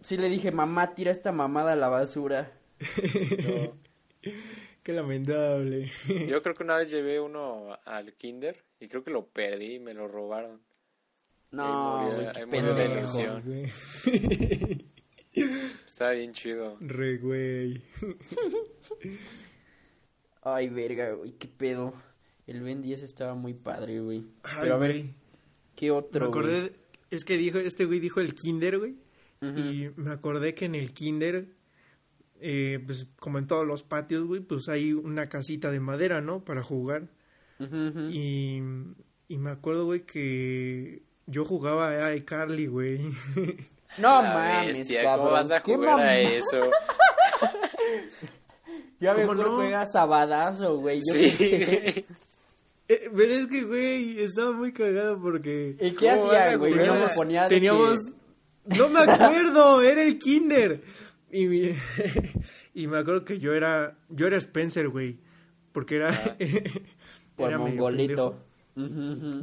sí le dije, mamá, tira esta mamada a la basura. No. *laughs* Qué lamentable. Yo creo que una vez llevé uno al kinder y creo que lo perdí y me lo robaron. No, Ahí murió- pendejo. ilusión. güey. *laughs* Estaba bien chido. Re, güey. *laughs* Ay, verga, güey, qué pedo. El Ben 10 estaba muy padre, güey. Ay, Pero a ver. ¿qué Me otro, acordé, güey? Es que dijo, este güey dijo el kinder, güey. Y me acordé que en el kinder, eh, pues como en todos los patios, güey, pues hay una casita de madera, ¿no? Para jugar. Y, y me acuerdo, güey, que yo jugaba a iCarly, güey. No La mames, bestia, cabrón. ¿Cómo vas a jugar a eso? *laughs* Ya ¿Cómo mejor no? juegas sabadazo, güey. Yo Sí. Eh, pero es que, güey, estaba muy cagado porque... ¿Y qué ¿Cómo vas hacía, güey? se ponía de Teníamos... que... No me *laughs* acuerdo, era el kinder. Y, mi- *laughs* y me acuerdo que yo era, yo era Spencer, güey. Porque era... Ah. *laughs* Por era medio mongolito.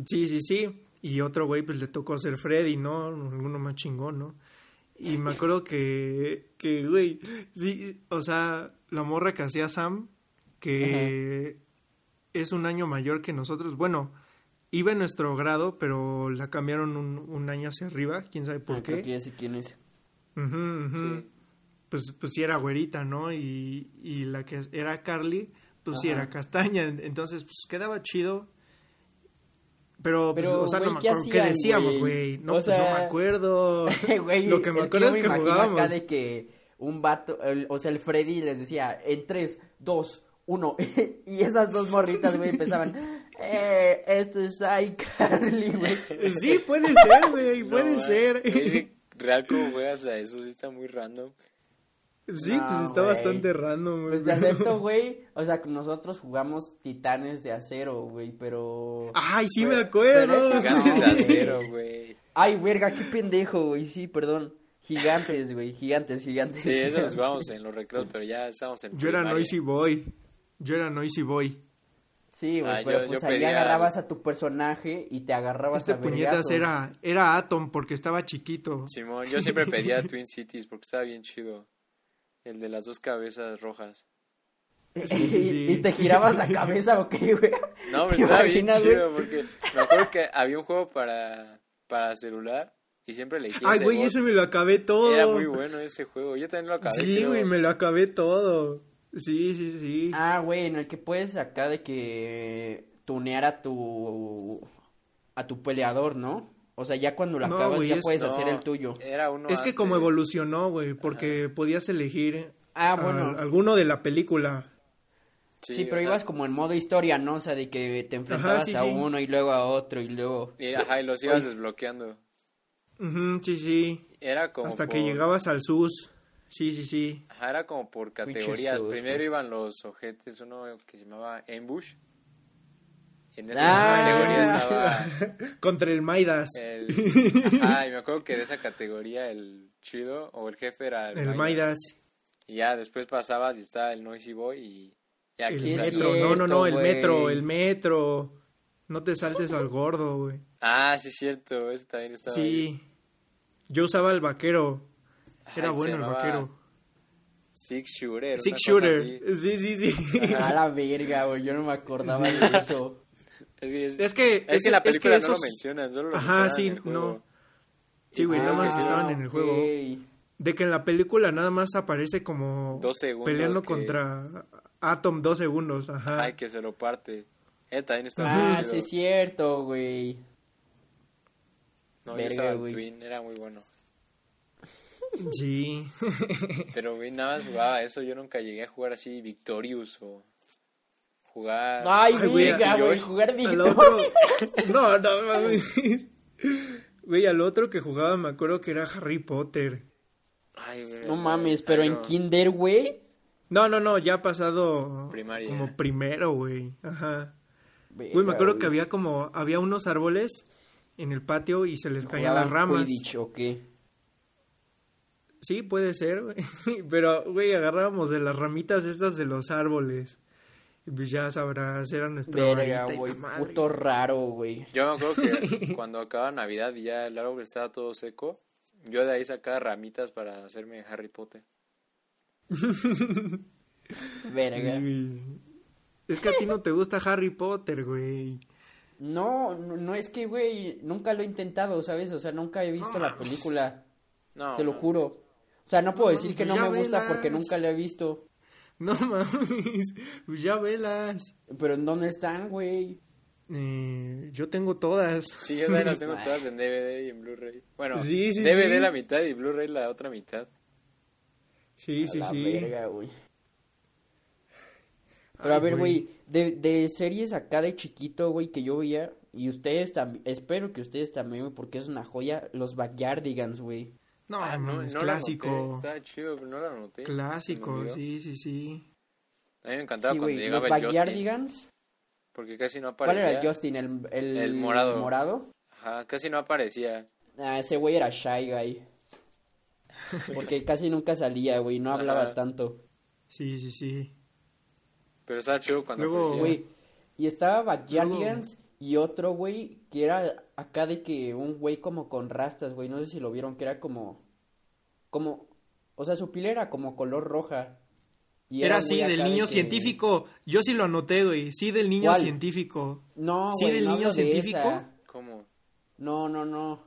Sí, sí, sí. Y otro güey, pues le tocó ser Freddy, ¿no? Alguno más chingón, ¿no? Y me acuerdo que, que, güey, sí, o sea, la morra que hacía Sam, que es un año mayor que nosotros, bueno, iba en nuestro grado, pero la cambiaron un, un año hacia arriba, quién sabe por Ah, creo que qué. ya sé quién es. Sí. Pues, pues sí era güerita, ¿no? Y, y la que era Carly, pues sí era castaña, entonces pues quedaba chido. Pero, pues, Pero, o sea, no me ¿qué acuerdo qué decíamos, güey? güey. No, O pues, no me acuerdo. *laughs* Lo que me acuerdo es que jugábamos. acá de que un vato, el- o sea, el Freddy les decía, en 3, 2, 1, *laughs* y esas dos morritas, güey, empezaban, eh, esto es iCarly, güey. Sí, puede ser, güey, puede ser. Es que real como juegas a eso, sí está muy random. Sí, No, pues está bastante random, güey. Pues te acepto, *laughs* güey, o sea, nosotros jugamos titanes de acero, güey, pero... Ay, sí me acuerdo. Gigantes de acero, güey. Ay, verga, qué pendejo, güey, sí, perdón. Gigantes, güey, gigantes, gigantes. Sí, gigantes. *laughs* jugábamos en los recreos, pero ya estamos en Yo era. Noisy Boy. Yo era Noisy Boy. Sí, güey, Ah, pero yo- pues yo ahí pedía- agarrabas a tu personaje y te agarrabas Este a puñetas era, era Atom porque estaba chiquito. Simón, yo siempre *laughs* pedía Twin Cities porque estaba bien chido. El de las dos cabezas rojas. *laughs* Sí, sí, sí. ¿Y te girabas la cabeza o qué, güey? No, *laughs* pero ¿Te estaba bien chido porque me acuerdo que había un juego para, para celular y siempre elegí Ay, ese güey, ese me lo acabé todo. Era muy bueno ese juego. Yo también lo acabé. Sí, güey, me lo acabé todo. Sí, sí, sí. Ah, güey, en el que puedes acá de que tunear a tu a tu peleador, ¿no? O sea, ya cuando lo No, acabas ya es- puedes No, hacer el tuyo. Era uno Es que como evolucionó, güey, porque podías elegir Ah, bueno. alguno de la película. Sí, o pero sea, ibas como en modo historia, ¿no? O sea, de que te enfrentabas sí, a sí. uno y luego a otro y luego... Y, ajá, y los ibas Oye. desbloqueando. Ujú, sí, sí. Era como Hasta por- que llegababas al SUS. Sí, sí, sí. Ajá, era como por categorías. Primero güey. iban los ojetes, uno que se llamaba Ambush. Y en esa Ah. categoría *laughs* estaba Contra el Maidas. el... *laughs* Ajá, y me acuerdo que de esa categoría el chido o el jefe era el, el Maida. Maidas. Y ya después pasabas y estaba el Noisy Boy y ya El metro. no, no, cierto, no, el güey. metro, el metro. No te saltes al gordo, güey. Ah, sí, es cierto, ese también estaba ahí. Sí. Yo usaba el vaquero. Era Ay, bueno el vaquero. Six Shooter. Six Shooter. Sí, sí, sí. *laughs* A la verga, güey, yo no me acordaba de eso. Es que, es, Es que- es la es que película no lo esos- mencionan, solo lo Ajá, sí, en el juego. no. Sí, güey, nada más Ah, estaban en el juego. De que en la película nada más aparece como Dos segundos peleando que- contra Atom dos segundos, ajá. Ay, que se lo parte. Eh, también estaba muy Ah, chido. sí es cierto, güey. No, Verga, yo usaba el. Twin, era muy bueno. Sí. *laughs* Pero, güey, nada más jugaba eso. Yo nunca llegué a jugar así Victorious o jugar... Ay, güey, güey, jugar al Victor. otro. *laughs* No, no, mames. Güey, al otro que jugaba me acuerdo que era Harry Potter. Ay, güey, No mames, pero en no. Kinder, güey. No, no, no, ya ha pasado Primaria. como primero, güey. Ajá. Güey, me acuerdo que había como había unos árboles en el patio y se les caían las ¿Jugaban ramas. Quidditch o qué? Sí, puede ser, güey. *laughs* Pero, güey, agarrábamos de las ramitas estas de los árboles. Y pues ya sabrás, era nuestra Verga, güey, puto raro, güey. Yo me acuerdo que *laughs* cuando acababa Navidad y ya el árbol estaba todo seco, yo de ahí sacaba ramitas para hacerme Harry Potter. *laughs* Verga. Sí. Es que a ti no te gusta Harry Potter, güey. No, no, no es que, güey, nunca lo he intentado, ¿sabes? O sea, nunca he visto No la película, No, te lo no. juro. O sea, no puedo No, decir que no me gusta velas. porque nunca la he visto. No mames, pues ya velas. Pero ¿en dónde están, güey? Eh, yo tengo todas. Sí, yo también las tengo todas en DVD y en Blu-ray. Bueno, Sí, sí, DVD sí. la mitad y Blu-ray la otra mitad. Sí, A sí, la sí. verga, güey. Pero a ver, güey, de, de series acá de chiquito, güey, que yo veía, y ustedes también, espero que ustedes también, güey, porque es una joya, los Backyardigans, güey. No, Ah, no, no anoté. clásico. Estaba chido, pero no la me Clásico, sí, sí, sí. A mí me encantaba Sí, cuando güey, llegaba los el Justin. Porque casi no ¿Cuál aparecía. era el Justin? ¿El, el, El morado. morado? Ajá, casi no aparecía. Ah, ese güey era Shy Guy. Porque *laughs* casi nunca salía, güey, no hablaba Ajá. tanto. Sí, sí, sí. Pero estaba chido cuando Luego, aparecía. Güey, y estaba Backyardigans y otro güey que era acá de que un güey como con rastas, güey, no sé si lo vieron, que era como, como, o sea, su piel era como color roja. Y Era así, del de niño que- científico. Yo sí lo anoté, güey. Sí, del niño ¿Cuál? científico. No, ¿Sí, güey, del no niño científico? esa. ¿Cómo? No, no, no.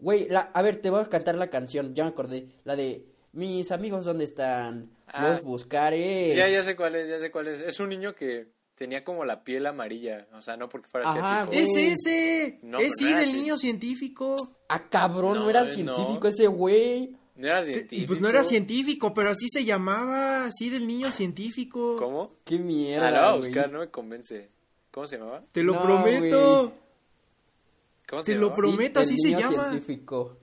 Güey, la, a ver, te voy a cantar la canción, ya me acordé. La de Mis amigos, ¿dónde están? Ah. Los buscaré. Sí, ya, ya sé cuál es, ya sé cuál es. Es un niño que tenía como la piel amarilla. O sea, no porque fuera Ajá, asiático. güey. Es ese. No, es pero sí, no del así. niño científico. Ah, cabrón, no, No, era eh, no. científico ese güey. No era Y científico. pues no era científico, pero así se llamaba. Sí, del niño científico. ¿Cómo? Qué mierda. Ah, la voy a güey. buscar, no me convence. ¿Cómo se llamaba? Te lo No, prometo. güey. ¿Cómo Te se lo llamaba? prometo. del así se niño llama. científico.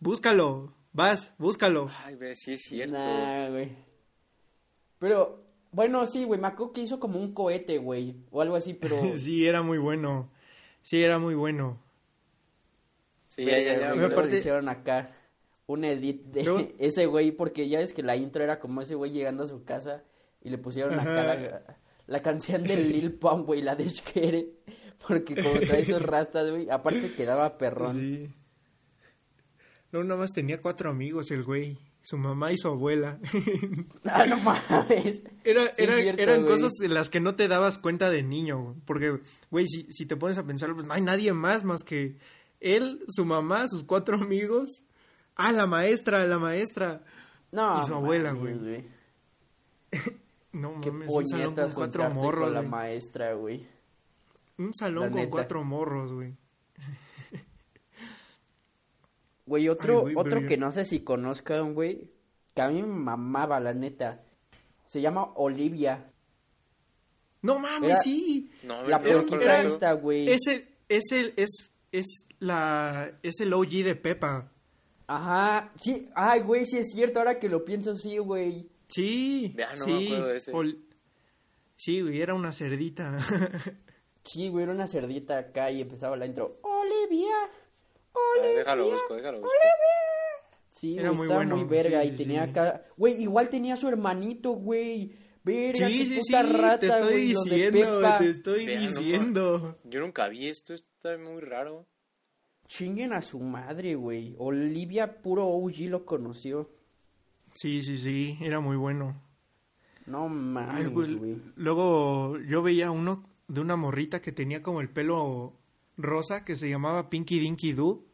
Búscalo. Vas, búscalo. Ay, ve, sí es cierto. Nah, güey. Pero, bueno, sí, güey, me acuerdo que hizo como un cohete, güey, o algo así, pero... *laughs* sí, era muy bueno. Sí, era muy bueno. Sí, ya, ya, ya. Acuerdo. le hicieron acá un edit de *laughs* ese güey, porque ya ves que la intro era como ese güey llegando a su casa y le pusieron acá la, la canción de Lil *laughs* Pump, güey, la de Shkere, porque como trae sus rastas, güey, aparte quedaba perrón. Sí. Luego nada más tenía cuatro amigos el güey. Su mamá y su abuela. *laughs* Ah, no mames. Era, Sí, era- cierto, eran güey. cosas de las que no te dabas cuenta de niño. Porque, güey, si, si te pones a pensar, pues no hay nadie más más que él, su mamá, sus cuatro amigos. Ah, la maestra, la maestra. No, Y su abuela, mames, güey. *laughs* No Qué mames, un salón con cuatro morros, con la güey. maestra, güey. Un salón La con neta. cuatro morros, güey. Güey, otro, Ay, güey, otro pero que no sé si conozcan, güey, que a mí me mamaba, la neta. Se llama Olivia. No mames, Era- sí. No, La esta, güey. Es el, es el, es, es la, es el OG de Pepa. Ajá, sí, ay, güey, sí es cierto, ahora que lo pienso, sí, güey. Sí. Ya, no sí. me acuerdo de ese. Ol- Sí, güey, era una cerdita. *laughs* Sí, güey, era una cerdita acá y empezaba la intro. Olivia, Olivia. déjalo busco, déjalo busco. Sí, Era muy estaba bueno, muy verga sí, y sí, tenía sí. Güey, igual tenía su hermanito, güey. Verga, sí, qué sí, puta sí. rata, te estoy güey, diciendo, te estoy Vean, diciendo. Yo nunca vi esto, esto está muy raro. Chinguen a su madre, güey. Olivia, puro OG, lo conoció. Sí, sí, sí, era muy bueno. No Ay, mames, güey, güey. Luego yo veía uno de una morrita que tenía como el pelo rosa que se llamaba Pinky Dinky Doo.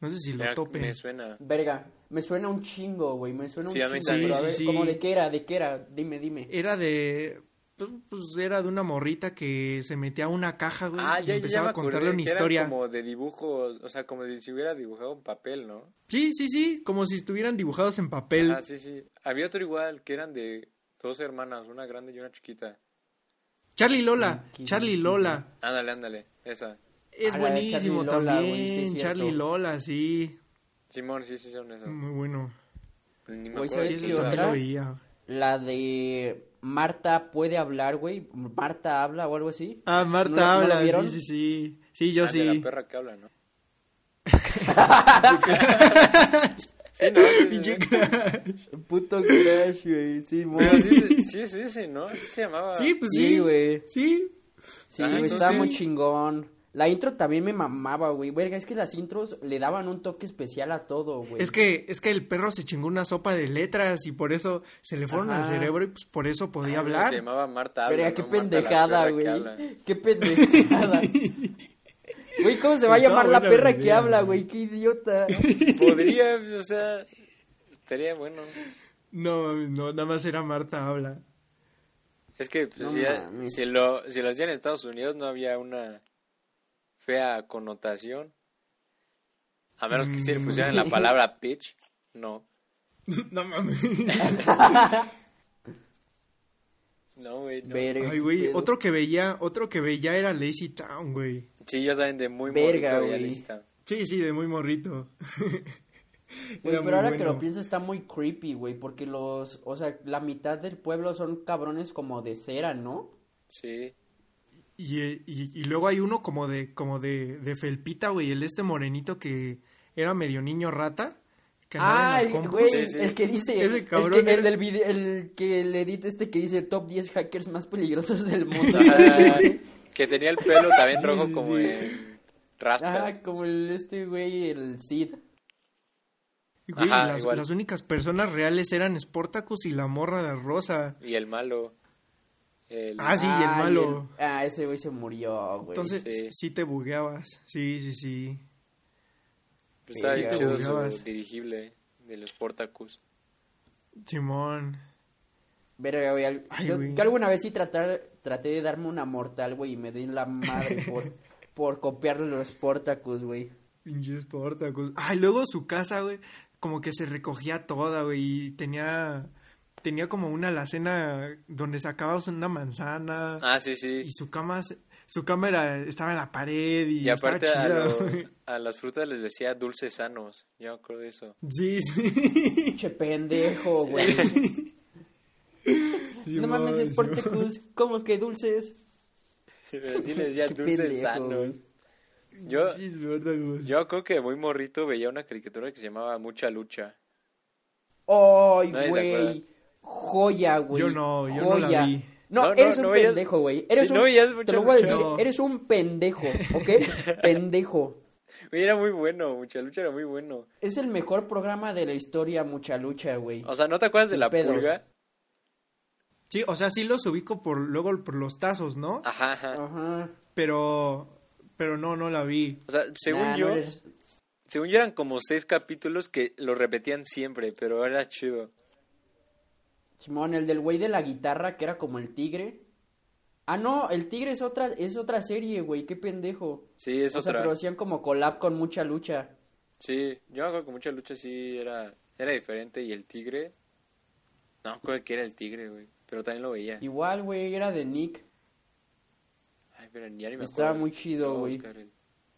No sé si lo topen. me suena. Verga, me suena un chingo, güey. Me suena un chingo. también. pero a Sí, ver, sí, sí. ¿Cómo de qué era? ¿De qué era? Dime, dime. Era de pues, pues, era de una morrita que se metía a una caja, güey, Ah, y ya, ya empezaba me a contarle acordé una historia. como de dibujos, o sea, como de si hubiera dibujado en papel, ¿no? Sí, sí, sí, como si estuvieran dibujados en papel. Ah, sí, sí. Había otro igual, que eran de dos hermanas, una grande y una chiquita. Charlie Lola, Charlie Lola. Ándale, ándale, esa. Es Ah, buenísimo Charlie Lola, también. güey, sí. Charlie Lola, sí. Simón, sí, sí, son esas. Muy bueno. Ni me acuerdo ¿sabes de Sí, lo veía. La de Marta puede hablar, güey. Marta habla o algo así. Ah, Marta ¿No la- no la habla, vieron? sí, sí, sí. Sí, yo Ah, sí. de la perra que habla, ¿no? *laughs* sí, no, sí, sí. Puto crash, güey. Sí, Pero sí, sí, sí, sí, sí, ¿no? Sí se llamaba. Sí, pues Sí, sí. güey. Sí. Sí, sí. muy chingón. La intro también me mamaba, güey. Verga, es que las intros le daban un toque especial a todo, güey. Es que, es que el perro se chingó una sopa de letras y por eso se le fueron al Ajá. cerebro y pues por eso podía hablar. Se llamaba Marta Habla, Verga, ¿no? qué Marta pendejada, güey. Qué pendejada. *laughs* Güey, ¿cómo se va a llamar la perra que habla, güey. Qué idiota. Podría, o sea, estaría bueno. No, mames, no, nada más era Marta habla. Es que pues, No si, mames. si lo, si lo hacían en Estados Unidos no había una fea connotación. A menos que si le Mm. pusieran la palabra bitch, no. *laughs* no mames. *laughs* No, güey, no. Verga. Ay, güey, pedo. otro que veía, otro que veía era Lazy Town, güey. Sí, yo también de muy Verga, morrito veía güey. lista. Sí, sí, de muy morrito. *laughs* Güey, pero ahora que bueno. lo pienso está muy creepy, güey, porque los, o sea, la mitad del pueblo son cabrones como de cera, ¿no? Sí. Y, y, y luego hay uno como de, como de, de felpita, güey, el este morenito que era medio niño rata. Que Ah, el, güey, Sí, sí. el que dice, Ese el, cabrón que, era- el del video, el que le edita este que dice top 10 hackers más peligrosos del *laughs* mundo. Que tenía el pelo también Sí, rojo sí, como sí. rastas. Ajá, como el este güey, el Sid. Y, güey, Ajá, las, igual. las únicas personas reales eran Sportacus y la morra de Rosa. Y el malo. El... Ah, sí, y el Ah, malo. el- ah, ese güey se murió, güey. Entonces, sí. sí. te bugueabas. Sí, sí, sí. pues estaba bien chido su dirigible de los Portacus. Simón. Verga, güey, al- Ay, yo, güey. yo alguna vez sí tratar, traté de darme una mortal, güey, y me di la madre *laughs* por, por copiarle los Sportacus, güey. Pinche Sportacus. Ay, luego su casa, güey, como que se recogía toda, güey, y tenía... Tenía como una alacena donde sacabas una manzana. Ah, sí, sí. Y su cama, su cama era- estaba en la pared y, Y aparte estaba a, lo- *laughs* las frutas les decía dulces sanos. Yo me acuerdo de eso. Sí, sí. Che pendejo, güey. *laughs* no mames, Simón, Sportacus, ¿cómo que dulces? Así les decía *laughs* Qué dulces pendejo, sanos. Yo, yo creo que muy morrito veía una caricatura que se llamaba Mucha Lucha. Ay, güey. Joya, güey. Yo no, yo no la Joya. vi. No, eres no un pendejo, güey. Eres Sí, un... Te lo voy a decir, No. eres un pendejo, ¿ok? *laughs* pendejo. Era muy bueno, Mucha Lucha era muy bueno. Es el mejor programa de la historia, mucha lucha, güey. O sea, ¿no te acuerdas de la pedos. pulga? Sí, o sea, sí los ubico por luego por los tazos, ¿no? Ajá, ajá. Ajá. Pero pero no no la vi. O sea, según Nah, no yo, eres- según yo eran como seis capítulos que lo repetían siempre, pero era chido. Simón, el del güey de la guitarra, que era como el tigre. Ah, no, el tigre es otra, es otra serie, güey, qué pendejo. Sí, es o otra. sea, pero hacían como collab con mucha lucha. Sí, yo me acuerdo que mucha lucha sí era, era diferente y el tigre... No me acuerdo que era el tigre, güey, pero también lo veía. Igual, güey, era de Nick. Ay, pero ya ni me Estaba acuerdo. muy chido, güey.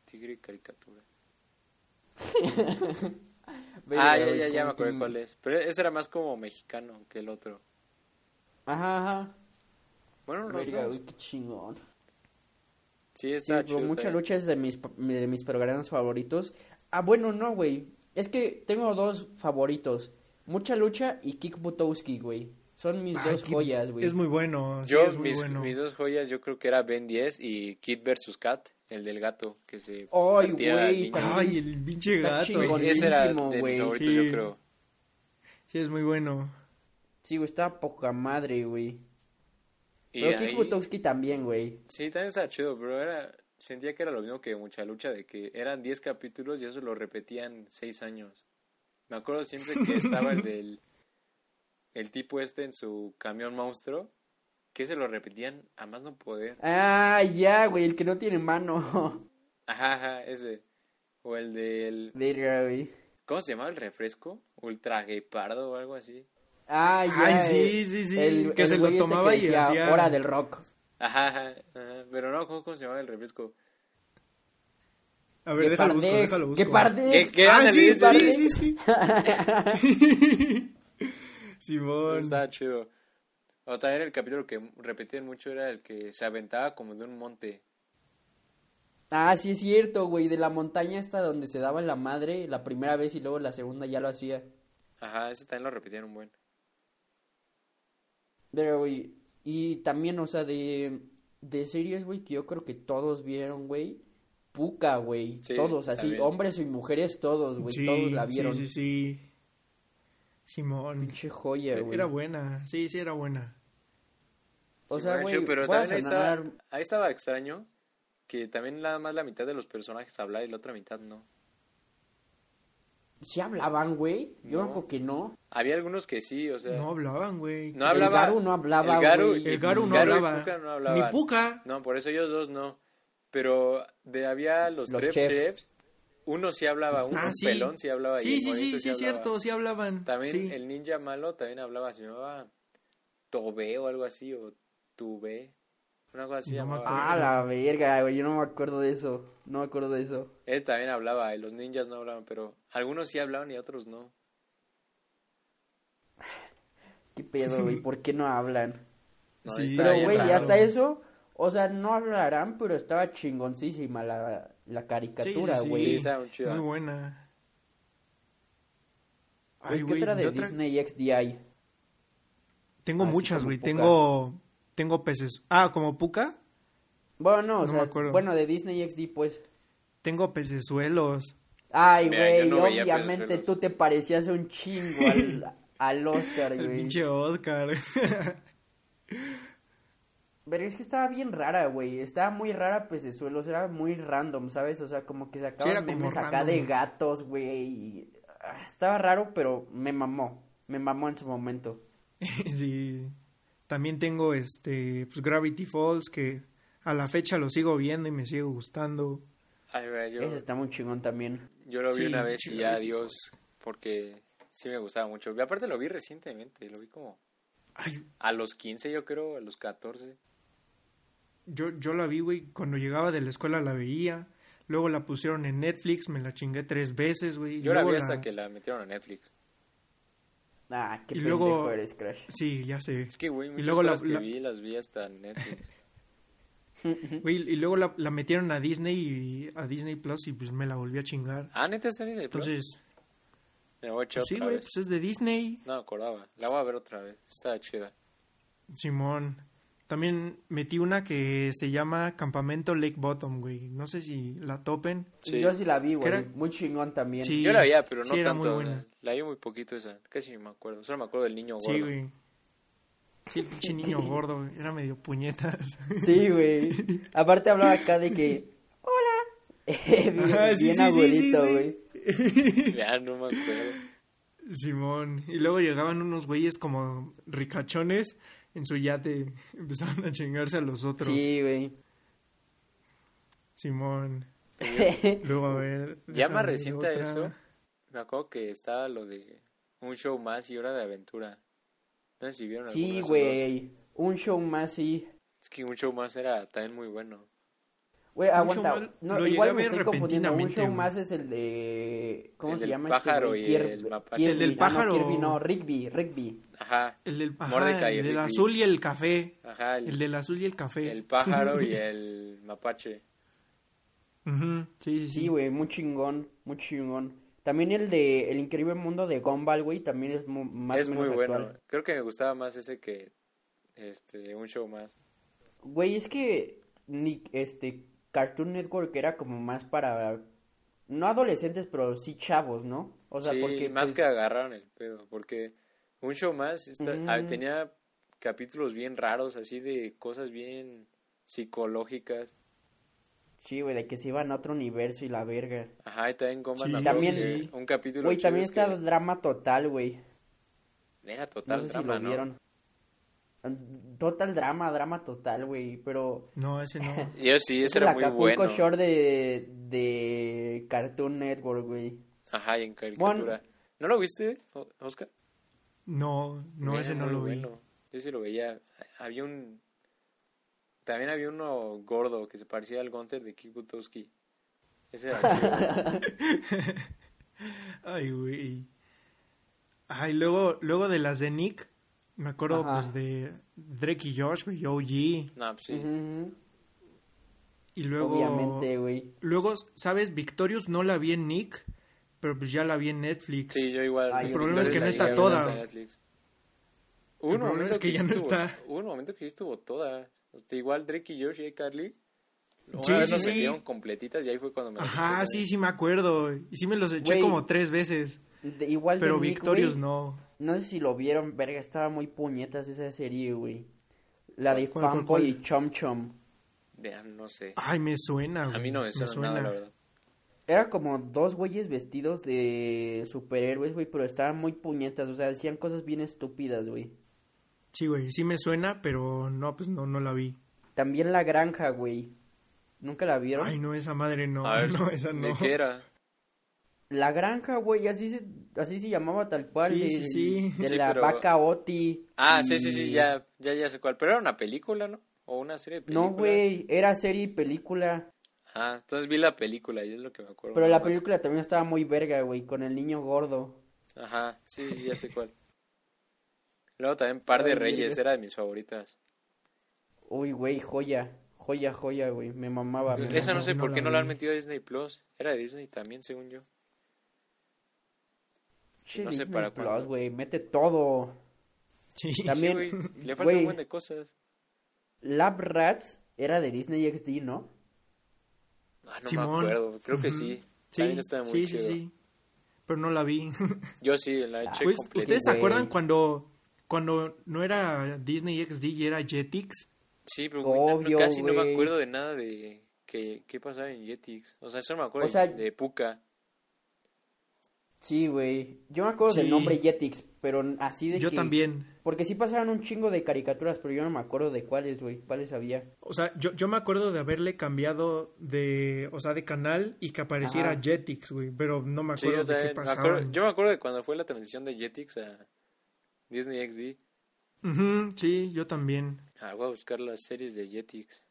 tigre caricatura. *laughs* Ah, ya, ya, ya me acuerdo cuál es. Pero ese era más como mexicano que el otro. Ajá, ajá. Bueno, los Verga, dos. qué chingón. Sí, Sí, está pero chido. mucha lucha es de mis, pa- de mis programas favoritos. Ah, bueno, no, güey. Es que tengo dos favoritos. Mucha lucha y Kick Butowski, güey. Son mis Ay, dos Kid- joyas, güey. Es muy bueno. sí, Yo, es muy mis, bueno. mis dos joyas, yo creo que era Ben 10 y Kid vs. Cat, el del gato, que se Ay, güey, Ay, el pinche Está gato. Ese era de güey. mis favoritos, Sí. yo creo. Sí, es muy bueno. Sí, güey, está poca madre, güey. Pero ahí- Kick Butowski también, güey. Sí, también estaba chido, pero era, sentía que era lo mismo que mucha lucha, de que eran 10 capítulos y eso lo repetían 6 años. Me acuerdo siempre que estaba el *laughs* del, el tipo este en su camión monstruo, que se lo repetían a más no poder. Ah, ya, güey, el que no tiene mano. *laughs* Ajá, ajá, ese. O el del, Verga, güey. ¿cómo se llamaba el refresco? Ultra Guepardo o algo así. Ah, ya. Ay, sí, eh, sí, sí, el- que el se lo güey este tomaba que y decía, hacía- Hora del rock. Ajá, ajá, ajá, pero no, ¿cómo, cómo se llamaba el refresco? A ver, déjalo busco, déjalo busco. Gepardex. ¿Qué- qué? Ah, sí, ese. sí, sí, sí. *laughs* *laughs* Simón. Estaba chido. O también el capítulo que repetían mucho era el que se aventaba como de un monte. Ah, sí es cierto, güey, de la montaña hasta donde se daba la madre la primera vez y luego la segunda ya lo hacía. Ajá, ese también lo repetían un buen. Pero, güey, y también, o sea, de, de series, güey, que yo creo que todos vieron, güey. Puka, güey. Sí, todos, así, también. hombres y mujeres, todos, güey. Sí, todos la vieron. Sí, sí, sí. Simón. Pinche joya, güey. Era buena. Sí, sí, era buena. O Sí, sea, güey, pero también ahí sonar- estaba, ahí estaba extraño que también nada más la mitad de los personajes hablar y la otra mitad no. ¿Sí hablaban, güey? Yo No. creo que no. Había algunos que sí, o sea, No hablaban, güey. no hablaba. El Garu no hablaba, el Garu y- El Garu no Garu y hablaba. Puka no hablaban. Ni Puka. No, por eso ellos dos no. Pero de había los, Los tres chefs. chefs. Uno sí hablaba, uno Ah, un sí. pelón sí hablaba y Sí, el sí, sí, sí, es hablaba. cierto, sí hablaban. También sí. el ninja malo también hablaba, se llamaba Tobe o algo así, o Tube, una cosa así No llamaba. Ah, la verga, güey. Yo no me acuerdo de eso. No me acuerdo de eso. Él también hablaba, y los ninjas no hablaban, pero algunos sí hablaban y otros no. *sighs* ¿Qué pedo, güey? ¿Por qué no hablan? No, Sí, Pero, güey, raro. hasta eso, o sea, no hablarán, pero estaba chingoncísima la, la caricatura, Sí, sí, sí. güey. Sí, muy buena. Güey, Ay, ¿Qué güey, otra de otra- Disney XDI? Tengo Así muchas, güey. Tengo, tengo peces. Ah, como Puka. Bueno, no, o No me sea, acuerdo. bueno, de Disney XD, pues. Tengo pecesuelos. Ay, güey, no obviamente tú te parecías un chingo al, *laughs* al Oscar, El güey. pinche Oscar. *laughs* Pero es que estaba bien rara, güey. Estaba muy rara Pecesuelos, era muy random, ¿sabes? O sea, como que sacaban como memes acá de gatos, güey. ah, Estaba raro, pero me mamó. Me mamó en su momento. *laughs* sí. También tengo este, pues Gravity Falls, que a la fecha lo sigo viendo y me sigue gustando. Ay, yo, Ese está muy chingón también. yo lo vi Sí, una vez y ya adiós, porque sí me gustaba mucho. Y aparte lo vi recientemente, lo vi como Ay, a los 15 yo creo, a los 14. yo, yo la vi, güey, cuando llegaba de la escuela la veía. Luego la pusieron en Netflix, me la chingué tres veces, güey. Yo la vi hasta que la metieron a Netflix. Ah, qué Y luego- eres, Crash. Sí, ya sé. Es que, güey, Y muchas luego la- cosas que la- vi las vi hasta en Netflix. *laughs* Güey, y luego la, la metieron a Disney y a Disney Plus y pues me la volví a chingar. ah, neta está Disney Plus? Entonces, Me voy a echar pues sí, otra güey, vez. pues es de Disney. No acordaba. La voy a ver otra vez. Está chida. Simón. También metí una que se llama Campamento Lake Bottom, güey. No sé si la topen. Sí. Yo sí la vi, güey. era- Muy chingón también. Sí. Yo la veía, pero no sí, era tanto. muy buena. La vi muy poquito esa. Casi ni me acuerdo. Solo me acuerdo del niño gordo. Sí, güey. Sí, el pinche niño *laughs* gordo, güey. Era medio puñetas. Sí, güey. *laughs* Aparte hablaba acá de que... Hola. *laughs* bien Ajá, sí, bien sí, sí, abuelito, sí, sí. güey. Ya no me acuerdo. Simón. Y luego llegaban unos güeyes como ricachones en su yate. *laughs* Empezaban a chingarse a los otros. Sí, güey. Simón. *laughs* Luego, a ver. Ya más reciente a eso, me acuerdo que estaba lo de un show más y hora de aventura. No sé si vieron Sí, güey. Un show más, sí. Es que un show más era también muy bueno. Güey, aguanta. No, igual a me estoy confundiendo. Un show más es el de. ¿Cómo El se del llama pájaro este y güey? el mapache. El del Ah, no, pájaro. Kirby, no, Rigby, Rigby. Ajá. El del, y el del azul y el café. Ajá, el, El del azul y el café. el pájaro y *laughs* el mapache. Ujú, Sí, sí, sí. Sí, güey, muy chingón, muy chingón. También el de El increíble mundo de Gumball, güey, también es mu- más es o muy menos bueno. actual. Creo que me gustaba más ese que este un show más. Güey, es que ni este Cartoon Network era como más para no adolescentes, pero sí chavos, ¿no? O sea, sí, porque más pues, que agarraron el pedo, porque un show más está- ah, Mm. tenía capítulos bien raros, así de cosas bien psicológicas. sí, güey, de que se iban a otro universo y la verga. Ajá, y también Gomba Sí, También- un capítulo Güey, también que está Drama Total, güey. era No total sé drama, si lo ¿no? vieron. Total drama, drama total, güey, pero No, ese no. *laughs* Yo sí, es ese el era muy Acapulco bueno. Shore de, de Cartoon Network, güey. Ajá, y en caricatura. ¿No lo viste, Oscar? No, no, ese no lo vi. bueno. Yo sí lo veía. Había un... También había uno gordo que se parecía al Gunter de Kick. Ese era chido. *laughs* Ay, güey. Ay, luego, luego de las de Nick, me acuerdo Ajá. pues de Drake y Josh, güey, OG. no, pues sí. Ujú, Y luego. Obviamente, güey. Luego, ¿sabes? Victorious no la vi en Nick, pero pues ya la vi en Netflix. Sí, yo igual. Ay, El problema es que no está toda. Netflix. Hubo El momento es que ya sí no estuvo- está. Hubo un momento que sí estuvo toda. Hasta igual Drake y Josh y Carly. Una Sí, vez sí, nos sí. metieron completitas y ahí fue cuando me Ajá, sí, sí me acuerdo. Y sí me los eché Güey. como tres veces. De- igual Pero Victorious no. No sé si lo vieron, verga, estaba muy puñetas esa serie, güey. La de ¿Cuál, cuál, Fanboy cuál? y Chom Chom. Vean, no sé. Ay, me suena, güey. A mí no me suena, nada, la verdad. Era como dos güeyes vestidos de superhéroes, güey, pero estaban muy puñetas, o sea, decían cosas bien estúpidas, güey. Sí, güey, sí me suena, pero no, pues no, no la vi. También La Granja, güey. ¿Nunca la vieron? Ay, no, esa madre no. A ver, *laughs* no, esa no. ¿de qué era? La Granja, güey, así se, así se llamaba tal cual. Sí, de, sí, sí. de Sí, la pero- vaca Oti. Ah, y- sí, sí, sí, ya, ya, ya sé cuál. Pero era una película, ¿no? O una serie de películas. No, güey, era serie y película. Ah, entonces vi la película y es lo que me acuerdo. Pero la más. película también estaba muy verga, güey, con el niño gordo. Ajá, sí, sí, ya sé cuál. Luego también Par de Ay, Reyes, era de mis favoritas. Uy, güey, joya. Joya, joya, güey. Me mamaba. me Esa no mamaba. sé no por la qué no la han metido a Disney Plus. Era de Disney también, según yo. Che, no sé Disney para Plus, cuándo. güey, mete todo. Sí. También, Sí, le falta un buen de cosas. Lab Rats era de Disney XD, ¿no? Ah, no me acuerdo, creo que sí. Sí, También está muy sí, chido. sí, sí. Pero no la vi. *laughs* Yo sí, la eché Güey, completa. ¿Ustedes se acuerdan cuando, cuando no era Disney XD y era Jetix? Sí, pero no- no- Obvio, casi no me acuerdo de nada de qué pasaba en Jetix. O sea, eso me acuerdo O sea- de, de Puka. Sí, güey. Yo me acuerdo del nombre Jetix, pero así de Yo que... también. Porque sí pasaban un chingo de caricaturas, pero yo no me acuerdo de cuáles, güey. ¿Cuáles había? O sea, yo, yo me acuerdo de haberle cambiado de, o sea, de canal y que apareciera Ajá. Jetix, güey. Pero no me Sí, acuerdo yo, de qué pasaba. yo me acuerdo de cuando fue la transición de Jetix a Disney XD. Sí, yo también. Ah, voy a buscar las series de Jetix.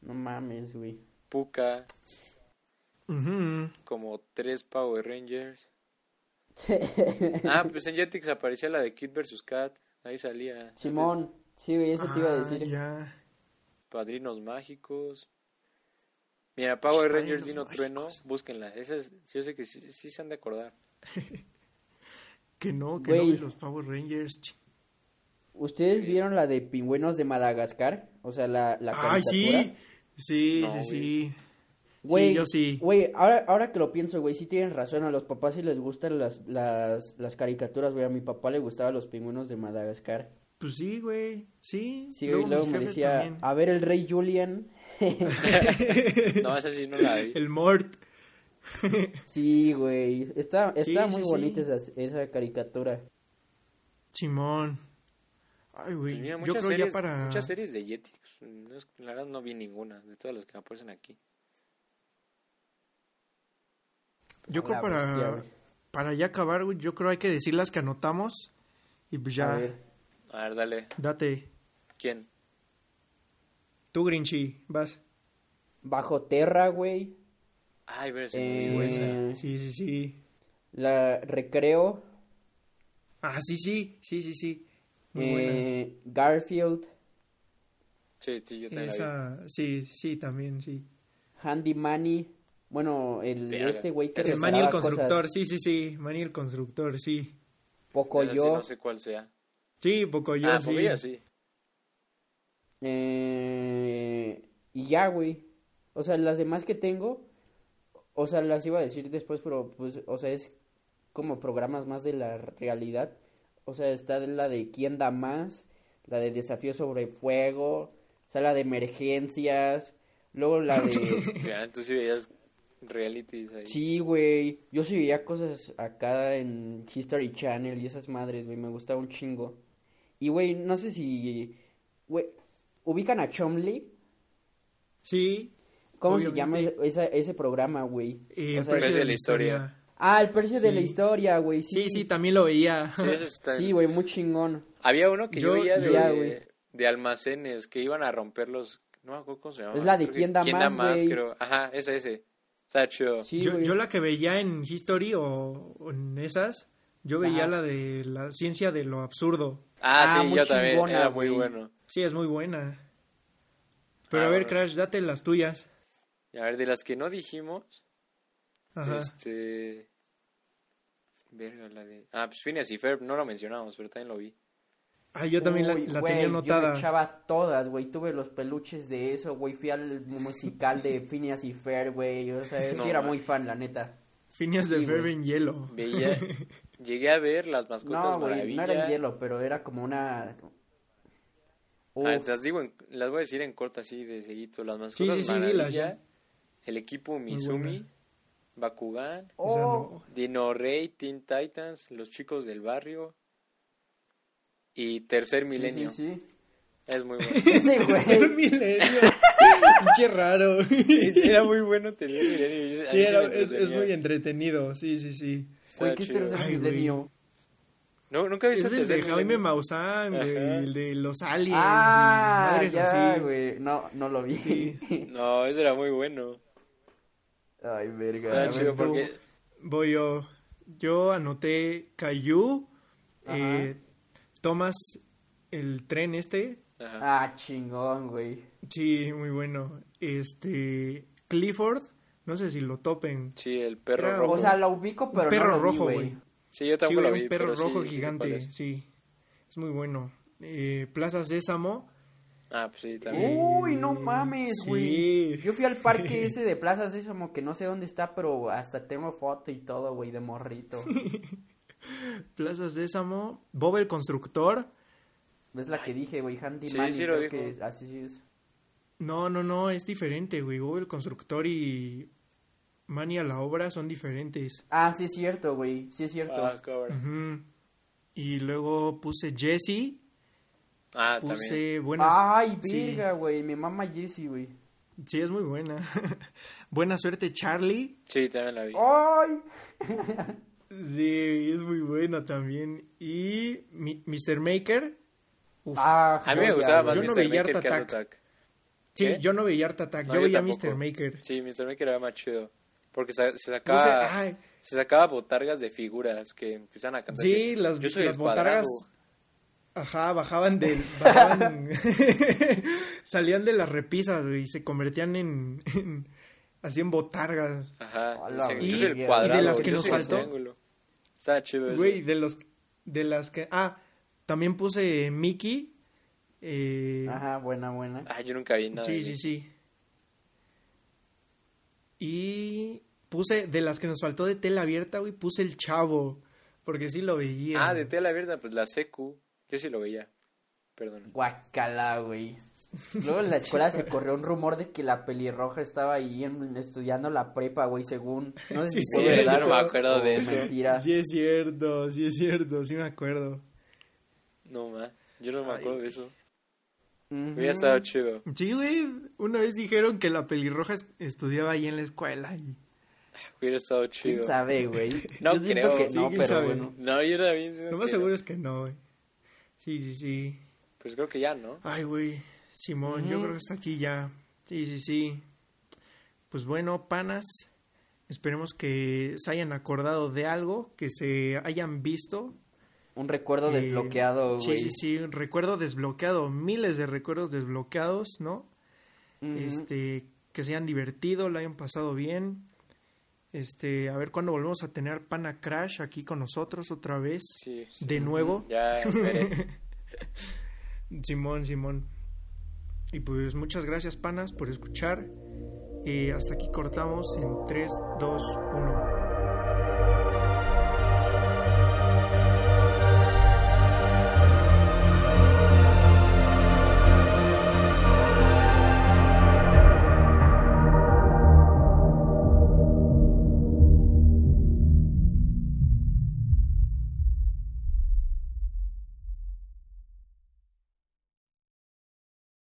No mames, güey. Puka, Como tres Power Rangers. Ah, pues en Jetix aparecía la de Kid vs. Kat. Ahí salía. Simón. Sí, güey, eso te iba a Ah, decir. ya. Padrinos Mágicos. Mira, Power Rangers Dino Mágicos. Trueno, búsquenla. Esas, yo sé que sí, sí se han de acordar. *laughs* Que no, que Güey. no vi los Power Rangers. ¿Ustedes vieron la de Pingüinos de Madagascar? O sea, la, la Ay, caricatura. sí. Sí, No, sí, güey. sí. Güey, sí, yo sí. Güey, ahora, ahora que lo pienso, güey, sí tienen razón. A los papás sí les gustan las, las, las caricaturas, güey. A mi papá le gustaban los pingüinos de Madagascar. Pues sí, güey. Sí. Sí, güey, luego mis me jefes decía, también. a ver el rey Julian. *laughs* *laughs* No, esa sí no la vi. El Mort. *laughs* Sí, güey. Está, está Sí, muy sí, bonita sí. Esa, esa caricatura. Simón. Ay, güey. Pues mira, yo muchas creo series, ya para. muchas series de Jetix. No es- la verdad no vi ninguna de todas las que aparecen aquí. Yo creo para, bestia, para ya acabar, güey, yo creo hay que decir las que anotamos. Y pues A ya, ver. A ver, dale. date. ¿Quién? Tú, Grinchy, vas. Bajo Terra, güey. Ay, pero ese Eh. Sí, sí, sí. La Recreo. Ah, sí, sí, sí, sí, sí. Muy buena. eh, Garfield. Sí, sí, yo también la vi. Esa, sí, sí, también, sí. Handy Manny. Bueno, el Verga. este güey que es Manny el constructor, cosas. sí, sí, sí. Manny el constructor, sí. Poco Esa sí, yo. no sé cuál sea. Sí, poco yo, ah, sí. Pocoyo sí. Eh, y ya, güey. O sea, las demás que tengo, o sea, las iba a decir después, pero pues, o sea, es como programas más de la realidad. O sea, está la de quién da más, la de desafío sobre fuego, o sea, la de emergencias, luego la de... *laughs* Mira, tú sí veías realities ahí. Sí, güey. Yo sí veía cosas acá en History Channel y esas madres, güey. Me gustaba un chingo. Y, güey, no sé si... Güey, ¿ubican a Chomley? Sí. ¿Cómo se Obviamente. llama ese, esa- ese programa, güey? Eh, O el sea, precio Precio de la historia. Ah, el precio de la Sí. historia, güey. Sí, Sí, sí, también lo veía. Sí, *laughs* está- Sí, güey, muy chingón. Había uno que yo, Yo- veía Ya, de, de almacenes que iban a romper los... No me acuerdo cómo se llama. Es la de Creo que ¿Quién da más, güey? creo. Ajá, ese, ese. Está chido. Sí, yo, la que veía en History o, o en esas, yo veía Ajá. la de la ciencia de lo absurdo. Ah, Ah, sí, muy yo también. chingona, Era muy bueno. Sí, es muy buena. Pero Ah, a ver, bueno. Crash, date las tuyas. Y a ver, de las que no dijimos, Ajá. este... Verga, la de... Ah, pues Phineas y Ferb, no lo mencionamos, pero también lo vi. Ah, yo también la, Uy, la güey, tenía Yo me anotada. echaba todas, güey. Tuve los peluches de eso, güey. Fui al musical de *laughs* Phineas y Fer, güey. O sea, sí No, era man. muy fan, la neta. Phineas de Sí, Ferb güey. en hielo. Veía... Llegué a ver las mascotas No, güey, no era en hielo, pero era como una... Ah, las digo, en- las voy a decir en corto así de seguito. Las mascotas sí, sí, maravilla, ya. el equipo. Mizumi, Bakugan, oh, no. Dino Rey, Teen Titans, los chicos del barrio y Tercer sí, Milenio. Sí, sí. Es muy *laughs* bueno. Sí, Tercer güey. milenio. *laughs* Pinche raro. Era muy bueno Tercer Milenio. Sí, era- es, es muy entretenido. Sí, sí, sí. Güey, ¿qué es chido. tercer Ay, güey. milenio? ¿No, ¿Nunca viste el de Tercer Jaime? Maussan, güey, el de los aliens Ah, madres ya, así. güey. No, no lo vi. *laughs* No, ese era muy bueno. Ay, verga. Estaba chido porque... Voy yo. Yo anoté Caillou, Ajá. eh, Thomas, el tren este. Ajá. Ah, chingón, güey. Sí, muy bueno. Este, Clifford, no sé si lo topen. Sí, el perro Era rojo. O sea, lo ubico, pero un perro no lo vi, rojo, güey. güey. sí, yo Sí, tampoco güey, lo vi, un perro pero sí- rojo sí gigante, sí. Es muy bueno. Eh, Plaza Sésamo. Ah, pues sí, también. Uy, no mames, Sí. güey. Yo fui al parque *laughs* ese de Plaza Sésamo, que no sé dónde está, pero hasta tengo foto y todo, güey, de morrito. *laughs* Plaza Sésamo. Bob el constructor. Es la que dije, güey, Handy Sí, Manny, sí lo dijo. que es- así sí es. No, no, no, es diferente, güey. Bob el constructor y Manny a la obra son diferentes. Ah, sí es cierto, güey, sí es cierto. Ah. Y luego puse Jesse. Ah, también. Puse buenas. Ay, sí. verga, güey, mi mamá Jessie, güey. Sí, es muy buena. *laughs* Buena suerte, Charlie. Sí, también la vi. Ay. *laughs* Sí, es muy buena también. Y mi- Mr. Maker. Uf. Ah, A mí me gustaba más. Yo no veía Maker Art que Attack. Attack. sí, ¿qué? yo no veía Art Attack. No, yo yo veía tampoco. Mr. Maker. Sí, Mr. Maker era más chido. Porque se sacaba, ay, se sacaba botargas de figuras que empiezan a cantar. sí, así, las, Yo soy las el botargas. Ajá, bajaban del. Bajaban, *laughs* *laughs* salían de las repisas, y se convertían en. en- así en botargas. Ajá. Decían, yo soy el Y de las que yo nos soy faltó. Estaba chido eso. Güey, de los. De las que. Ah, también puse Mickey. Eh, Ajá, buena, buena. Ah, yo nunca vi nada. Sí, de sí, mí. sí. Y puse, de las que nos faltó de tela abierta, güey, puse el chavo. Porque sí lo veía. Ah, de tela abierta, pues la secu. Yo sí lo veía. Perdón. Guacala, güey. Luego en la *laughs* escuela se corrió un rumor de que la pelirroja estaba ahí en- estudiando la prepa, güey, según. No sé Sí, si sí, verdad yo no me acuerdo de eso. Mentira. Sí es cierto, sí es cierto, sí me acuerdo. No, ma. Yo no me Ay. acuerdo de eso. Ujú. Hubiera estado chido. Sí, güey, una vez dijeron que la pelirroja es- estudiaba ahí en la escuela. Y... Hubiera estado chido. ¿Quién sabe, *laughs* güey? No Yo creo. que Sí, no, pero sabe. bueno. No, yo también. siento Lo más seguro no. es que no, güey. Sí, sí, sí. Pues creo que ya, ¿no? Ay, güey. Simón, yo creo que está aquí ya. Sí, sí, sí. Pues bueno, panas. Esperemos que se hayan acordado de algo, que se hayan visto. Un recuerdo Eh, desbloqueado, Sí, sí, sí. Recuerdo desbloqueado. Miles de recuerdos desbloqueados, ¿no? Este, que se hayan divertido, lo hayan pasado bien. Este, a ver cuándo volvemos a tener Pana Crash aquí con nosotros otra vez. Sí. sí. De nuevo. Ya. *laughs* Simón, Simón. Y pues muchas gracias, panas, por escuchar. Y hasta aquí cortamos en 3, 2, 1.